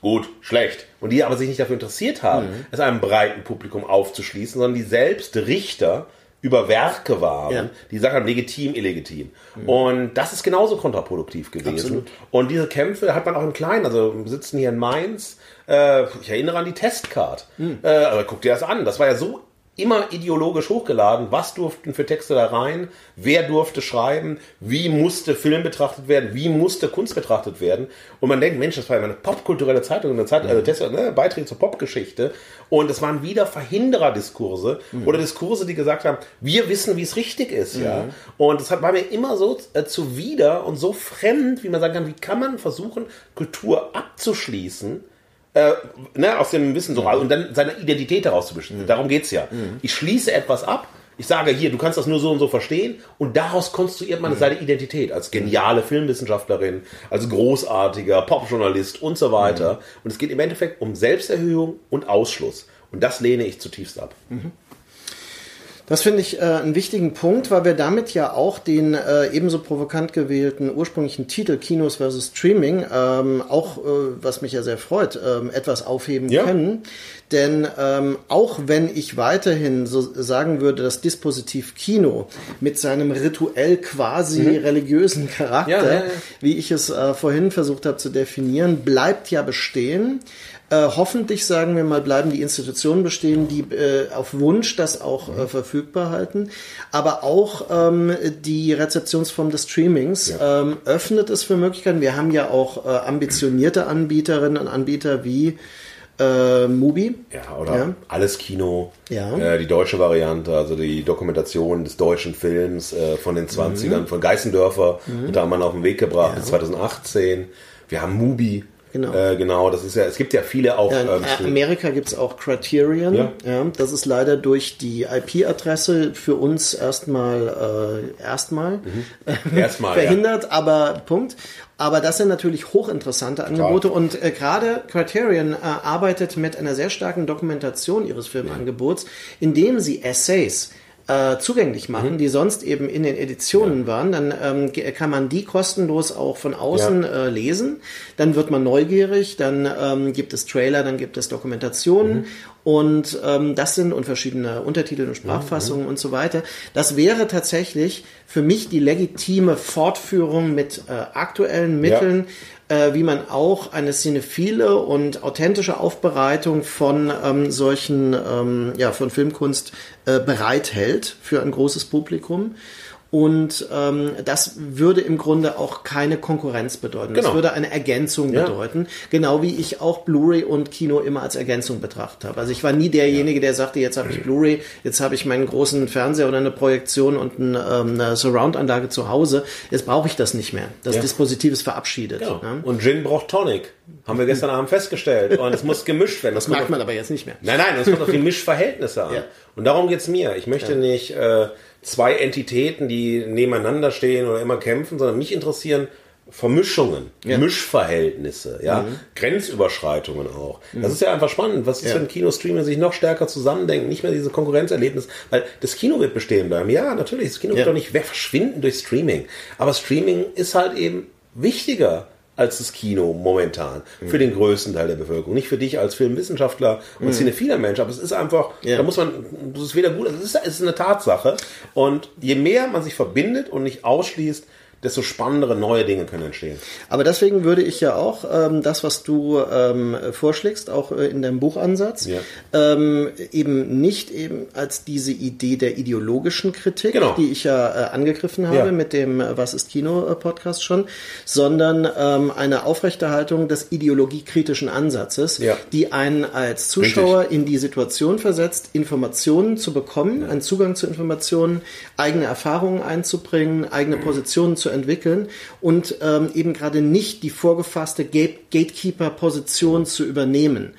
gut, schlecht. Und die aber sich nicht dafür interessiert haben, es einem breiten Publikum aufzuschließen, sondern die selbst Richter über Werke waren, Ja. die Sachen legitim, illegitim. Und das ist genauso kontraproduktiv gewesen. Absolut. Und diese Kämpfe hat man auch im Kleinen, also wir sitzen hier in Mainz, äh, ich erinnere an die Testcard. Äh, aber guck dir das an, das war ja so immer ideologisch hochgeladen. Was durften für Texte da rein? Wer durfte schreiben? Wie musste Film betrachtet werden? Wie musste Kunst betrachtet werden? Und man denkt, Mensch, das war ja eine popkulturelle Zeitung, eine Zeitung, also Test, ne, Beiträge zur Popgeschichte. Und es waren wieder Verhinderer-Diskurse oder Diskurse, die gesagt haben, wir wissen, wie es richtig ist, ja. Und das hat- war mir immer so äh, zuwider und so fremd, wie man sagen kann, wie kann man versuchen, Kultur abzuschließen, äh, ne, aus dem Wissen so und dann seine Identität daraus zu bestimmen. Darum geht's ja. Ich schließe etwas ab. Ich sage hier, du kannst das nur so und so verstehen und daraus konstruiert man seine Identität als geniale Filmwissenschaftlerin, als großartiger Popjournalist und so weiter. Und es geht im Endeffekt um Selbsterhöhung und Ausschluss. Und das lehne ich zutiefst ab. Das finde ich äh, einen wichtigen Punkt, weil wir damit ja auch den äh, ebenso provokant gewählten ursprünglichen Titel Kinos versus Streaming, ähm, auch, äh, was mich ja sehr freut, ähm, etwas aufheben Ja. können. Denn ähm, auch wenn ich weiterhin so sagen würde, das Dispositiv Kino mit seinem rituell quasi religiösen Charakter, Mhm. Ja, ja. wie ich es äh, vorhin versucht habe zu definieren, bleibt ja bestehen. Äh, hoffentlich, sagen wir mal, bleiben die Institutionen bestehen, die äh, auf Wunsch das auch äh, verfügbar halten. Aber auch ähm, die Rezeptionsform des Streamings ähm, öffnet es für Möglichkeiten. Wir haben ja auch äh, ambitionierte Anbieterinnen und Anbieter wie äh, Mubi. Ja, oder Ja. alles Kino, Ja. äh, die deutsche Variante, also die Dokumentation des deutschen Films äh, von den 20ern, Mhm. von Geißendörfer, und da haben wir auf den Weg gebracht, bis 2018. Wir haben Mubi. Genau. Äh, genau, das ist ja, es gibt ja viele auch. Ja, in ähm, äh, Amerika gibt's auch Criterion. Ja. Ja. das ist leider durch die IP-Adresse für uns erstmal äh, erstmal (laughs) Erstmal, ja. verhindert, aber Punkt. Aber das sind natürlich hochinteressante Angebote und äh, gerade Criterion äh, arbeitet mit einer sehr starken Dokumentation ihres Filmangebots, indem sie Essays äh, zugänglich machen, die sonst eben in den Editionen waren, dann ähm, kann man die kostenlos auch von außen Ja. äh, lesen. Dann wird man neugierig, dann ähm, gibt es Trailer, dann gibt es Dokumentationen und ähm, das sind und verschiedene Untertitel und Sprachfassungen und so weiter. Das wäre tatsächlich für mich die legitime Fortführung mit äh, aktuellen Mitteln, äh, wie man auch eine cinephile und authentische Aufbereitung von ähm, solchen, ähm, ja, von Filmkunst äh, bereithält für ein großes Publikum. Und ähm, das würde im Grunde auch keine Konkurrenz bedeuten. Das Genau. würde eine Ergänzung Ja. bedeuten. Genau wie ich auch Blu-ray und Kino immer als Ergänzung betrachtet habe. Also ich war nie derjenige, der sagte, jetzt habe ich Blu-ray, jetzt habe ich meinen großen Fernseher oder eine Projektion und ein, ähm, eine Surround-Anlage zu Hause. Jetzt brauche ich das nicht mehr. Das Ja. Dispositiv ist verabschiedet. Genau. Ne? Und Gin braucht Tonic. Haben wir gestern Abend festgestellt. Und es muss gemischt werden. Das kommt Merkt auf- man aber jetzt nicht mehr. Nein, nein, das kommt auf die (laughs) Mischverhältnisse an. Ja. Und darum geht's mir. Ich möchte nicht äh, zwei Entitäten, die nebeneinander stehen oder immer kämpfen, sondern mich interessieren Vermischungen, Ja. Mischverhältnisse, ja, Grenzüberschreitungen auch. Das ist ja einfach spannend. Was ist, Ja. wenn Kinostreamer sich noch stärker zusammendenken, nicht mehr diese Konkurrenzerlebnis, weil das Kino wird bestehen bleiben. Ja, natürlich, das Kino Ja. wird doch nicht verschwinden durch Streaming. Aber Streaming ist halt eben wichtiger als das Kino momentan für den größten Teil der Bevölkerung. Nicht für dich als Filmwissenschaftler und cinephiler Mensch, aber es ist einfach, Ja. da muss man, das ist weder gut, es ist, es ist eine Tatsache. Und je mehr man sich verbindet und nicht ausschließt, desto spannendere neue Dinge können entstehen. Aber deswegen würde ich ja auch ähm, das, was du ähm, vorschlägst, auch äh, in deinem Buchansatz, Ja. ähm, eben nicht eben als diese Idee der ideologischen Kritik, Genau. die ich ja äh, angegriffen habe Ja. mit dem äh, Was ist Kino äh, schon, sondern ähm, eine Aufrechterhaltung des ideologiekritischen Ansatzes, Ja. die einen als Zuschauer in die Situation versetzt, Informationen zu bekommen, einen Zugang zu Informationen, eigene Erfahrungen einzubringen, eigene Positionen zu entwickeln und ähm, eben gerade nicht die vorgefasste Gate Gatekeeper-Position zu übernehmen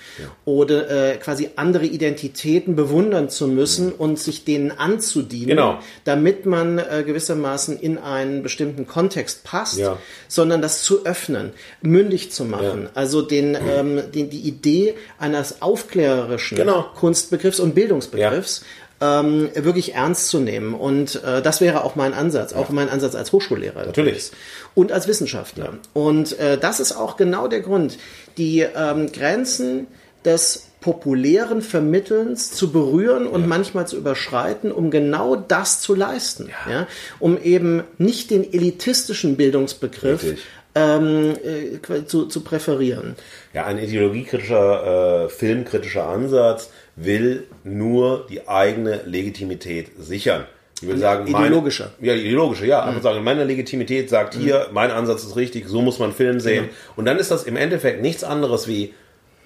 oder äh, quasi andere Identitäten bewundern zu müssen und sich denen anzudienen, Genau. damit man äh, gewissermaßen in einen bestimmten Kontext passt, Ja. sondern das zu öffnen, mündig zu machen. Ja. Also den, ähm, den, die Idee eines aufklärerischen Genau. Kunstbegriffs und Bildungsbegriffs ähm, wirklich ernst zu nehmen. Und äh, das wäre auch mein Ansatz, auch mein Ansatz als Hochschullehrer. Natürlich. Und als Wissenschaftler. Und äh, das ist auch genau der Grund, die ähm, Grenzen des populären Vermittelns zu berühren und manchmal zu überschreiten, um genau das zu leisten. Ja. Um eben nicht den elitistischen Bildungsbegriff ähm, äh, zu, zu präferieren. Ja, ein ideologiekritischer, äh, filmkritischer Ansatz will nur die eigene Legitimität sichern. Ich will sagen, meine- Ideologischer. ja, ideologische, ja. Aber sagen, meine Legitimität sagt hier, mein Ansatz ist richtig, so muss man Film sehen. Und dann ist das im Endeffekt nichts anderes wie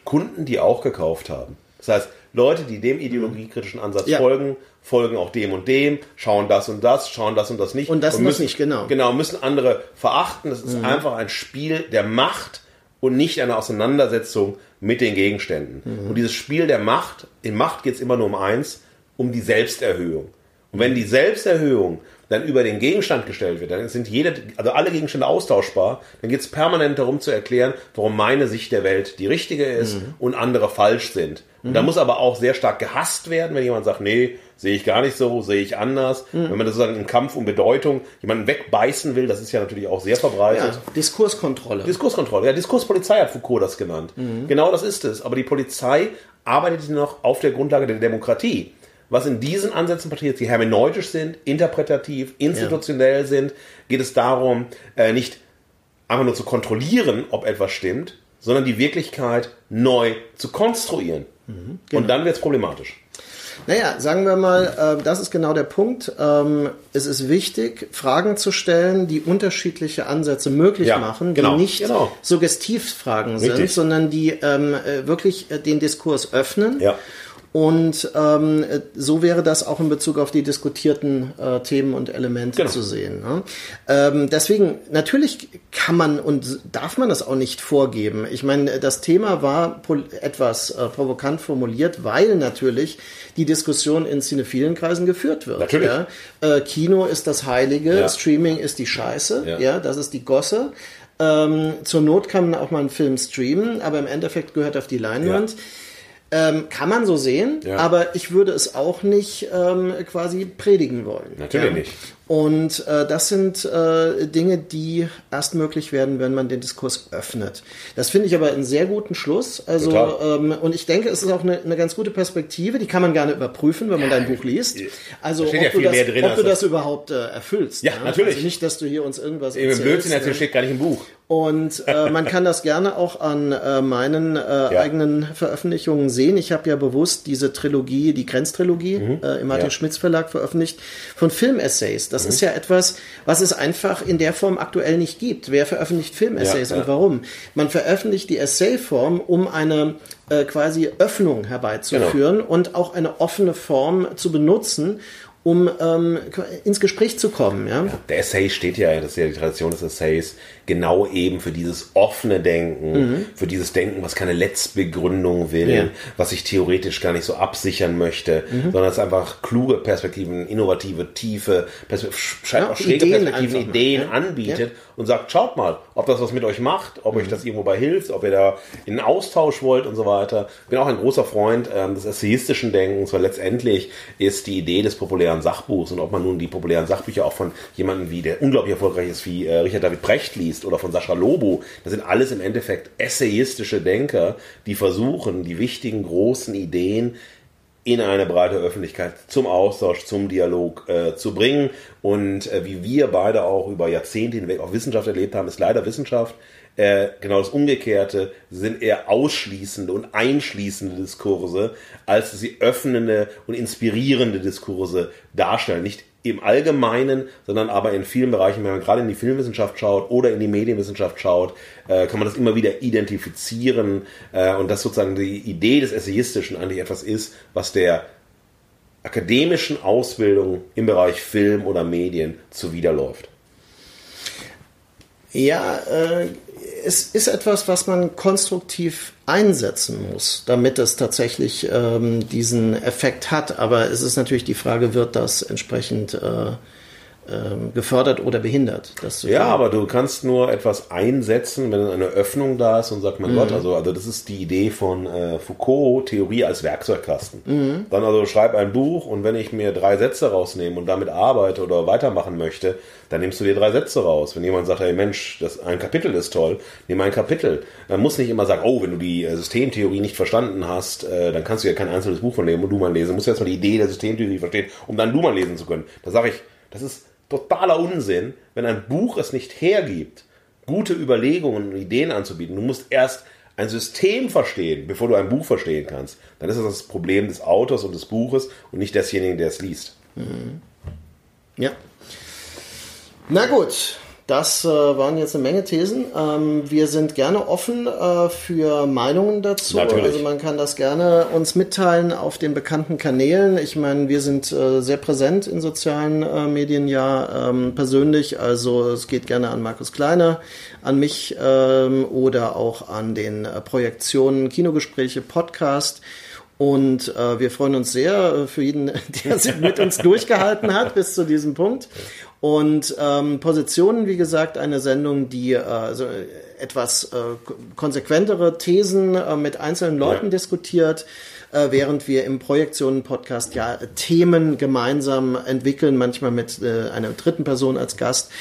Kunden, die auch gekauft haben. Das heißt, Leute, die dem ideologiekritischen Ansatz Ja. folgen, folgen auch dem und dem, schauen das und das, schauen das und das nicht. Und das und müssen, nicht, genau. Genau, müssen andere verachten. Das ist einfach ein Spiel der Macht und nicht eine Auseinandersetzung mit den Gegenständen. Und dieses Spiel der Macht, in Macht geht es immer nur um eins, um die Selbsterhöhung. Und wenn die Selbsterhöhung dann über den Gegenstand gestellt wird, dann sind jede, also alle Gegenstände austauschbar, dann geht es permanent darum zu erklären, warum meine Sicht der Welt die richtige ist und andere falsch sind. Und da muss aber auch sehr stark gehasst werden, wenn jemand sagt, nee, sehe ich gar nicht so, sehe ich anders. Wenn man das sozusagen im Kampf um Bedeutung jemanden wegbeißen will, das ist ja natürlich auch sehr verbreitet. Ja, Diskurskontrolle. Diskurskontrolle. Ja, Diskurspolizei hat Foucault das genannt. Genau das ist es. Aber die Polizei arbeitet noch auf der Grundlage der Demokratie. Was in diesen Ansätzen passiert, die hermeneutisch sind, interpretativ, institutionell sind, geht es darum, äh, nicht einfach nur zu kontrollieren, ob etwas stimmt, sondern die Wirklichkeit neu zu konstruieren. Und dann wird es problematisch. Naja, sagen wir mal, äh, das ist genau der Punkt. Ähm, es ist wichtig, Fragen zu stellen, die unterschiedliche Ansätze möglich Ja, machen, genau, die nicht genau. Suggestivfragen sind, Richtig. sondern die ähm, äh, wirklich äh, den Diskurs öffnen. Ja. Und ähm, äh, so wäre das auch in Bezug auf die diskutierten äh, Themen und Elemente Genau. zu sehen. Ne? Ähm, deswegen, natürlich kann man und darf man das auch nicht vorgeben. Ich meine, das Thema war etwas äh, provokant formuliert, weil natürlich die Diskussion in cinephilen Kreisen geführt wird. Natürlich. Ja? Äh, Kino ist das Heilige, Ja. Streaming ist die Scheiße, ja. Ja. das ist die Gosse. Ähm, zur Not kann man auch mal einen Film streamen, aber im Endeffekt gehört auf die Leinwand. Ähm, kann man so sehen, Ja. aber ich würde es auch nicht ähm, quasi predigen wollen. Natürlich nicht. Und äh, das sind äh, Dinge, die erst möglich werden, wenn man den Diskurs öffnet. Das finde ich aber einen sehr guten Schluss. Also ähm, und ich denke, es ist auch eine, eine ganz gute Perspektive. Die kann man gerne überprüfen, wenn man dein Buch liest. Also Da ob, ja du das, mehr drin, ob du das- das überhaupt äh, erfüllst. Ja, natürlich. Also nicht, dass du hier uns irgendwas Eben erzählst. Blödsinn ne? erzählt, steht gar nicht im Buch. Und äh, (laughs) man kann das gerne auch an äh, meinen äh, eigenen Veröffentlichungen sehen. Ich habe ja bewusst diese Trilogie, die Grenztrilogie, äh, im Martin Mhm. Ja. Mhm. Schmitz Verlag veröffentlicht, von Filmessays. Das ist ja etwas, was es einfach in der Form aktuell nicht gibt. Wer veröffentlicht Filmessays Ja, ja. und warum? Man veröffentlicht die Essayform, um eine äh, quasi Öffnung herbeizuführen Genau. und auch eine offene Form zu benutzen, um ähm, ins Gespräch zu kommen. Ja? ja? der Essay steht ja, das ist ja die Tradition des Essays, genau eben für dieses offene Denken, mhm. für dieses Denken, was keine Letztbegründung will, ja. was ich theoretisch gar nicht so absichern möchte, mhm. sondern es einfach kluge Perspektiven, innovative, tiefe, Perspektiven, ja, schräge Ideen Perspektiven, Ideen ja. anbietet und sagt, schaut mal, ob das was mit euch macht, ob mhm. euch das irgendwo bei hilft, ob ihr da in einen Austausch wollt und so weiter. Ich bin auch ein großer Freund ähm, des essayistischen Denkens, weil letztendlich ist die Idee des populären Sachbuchs und ob man nun die populären Sachbücher auch von jemandem wie, der unglaublich erfolgreich ist, wie äh, Richard David Brecht liest, liest oder von Sascha Lobo, das sind alles im Endeffekt essayistische Denker, die versuchen, die wichtigen großen Ideen in eine breite Öffentlichkeit zum Austausch, zum Dialog äh, zu bringen. Und äh, wie wir beide auch über Jahrzehnte hinweg auch Wissenschaft erlebt haben, ist leider Wissenschaft äh, genau das Umgekehrte, sind eher ausschließende und einschließende Diskurse, als sie öffnende und inspirierende Diskurse darstellen. Nicht im Allgemeinen, sondern aber in vielen Bereichen, wenn man gerade in die Filmwissenschaft schaut oder in die Medienwissenschaft schaut, äh, kann man das immer wieder identifizieren äh, und dass sozusagen die Idee des Essayistischen eigentlich etwas ist, was der akademischen Ausbildung im Bereich Film oder Medien zuwiderläuft. Ja, äh, es ist etwas, was man konstruktiv einsetzen muss, damit es tatsächlich ähm, diesen Effekt hat. Aber es ist natürlich die Frage, wird das entsprechend äh, ähm, gefördert oder behindert. ja, aber du kannst nur etwas einsetzen, wenn eine Öffnung da ist und sagt, mein mhm. Gott, also, also das ist die Idee von äh, Foucault, Theorie als Werkzeugkasten. Mhm. Dann also schreib ein Buch und wenn ich mir drei Sätze rausnehme und damit arbeite oder weitermachen möchte, dann nimmst du dir drei Sätze raus. Wenn jemand sagt, hey Mensch, das, ein Kapitel ist toll, nimm ein Kapitel. Dann muss nicht immer sagen, oh, wenn du die äh, Systemtheorie nicht verstanden hast, äh, dann kannst du ja kein einzelnes Buch von dem und du mal lesen. Du musst erstmal die Idee der Systemtheorie verstehen, um dann du mal lesen zu können. Da sage ich, das ist totaler Unsinn, wenn ein Buch es nicht hergibt, gute Überlegungen und Ideen anzubieten. Du musst erst ein System verstehen, bevor du ein Buch verstehen kannst. Dann ist das das Problem des Autors und des Buches und nicht desjenigen, der es liest. Mhm. Ja. Na gut, das äh, waren jetzt eine Menge Thesen. Ähm, wir sind gerne offen äh, für Meinungen dazu. Natürlich. Also man kann das gerne uns mitteilen auf den bekannten Kanälen. Ich meine, wir sind äh, sehr präsent in sozialen äh, Medien ja ähm, persönlich. Also es geht gerne an Markus Kleiner, an mich ähm, oder auch an den äh, Projektionen Kinogespräche Podcast. Und äh, wir freuen uns sehr äh, für jeden, (laughs) der mit uns durchgehalten hat bis zu diesem Punkt. Und ähm, Positionen, wie gesagt, eine Sendung, die äh, also etwas äh, konsequentere Thesen äh, mit einzelnen Leuten ja. diskutiert, äh, während wir im Projektionen-Podcast ja Themen gemeinsam entwickeln, manchmal mit äh, einer dritten Person als Gast.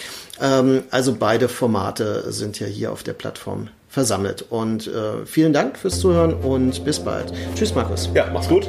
Ähm, also beide Formate sind ja hier auf der Plattform versammelt. Und äh, vielen Dank fürs Zuhören und bis bald. Tschüss, Markus. Ja, mach's gut.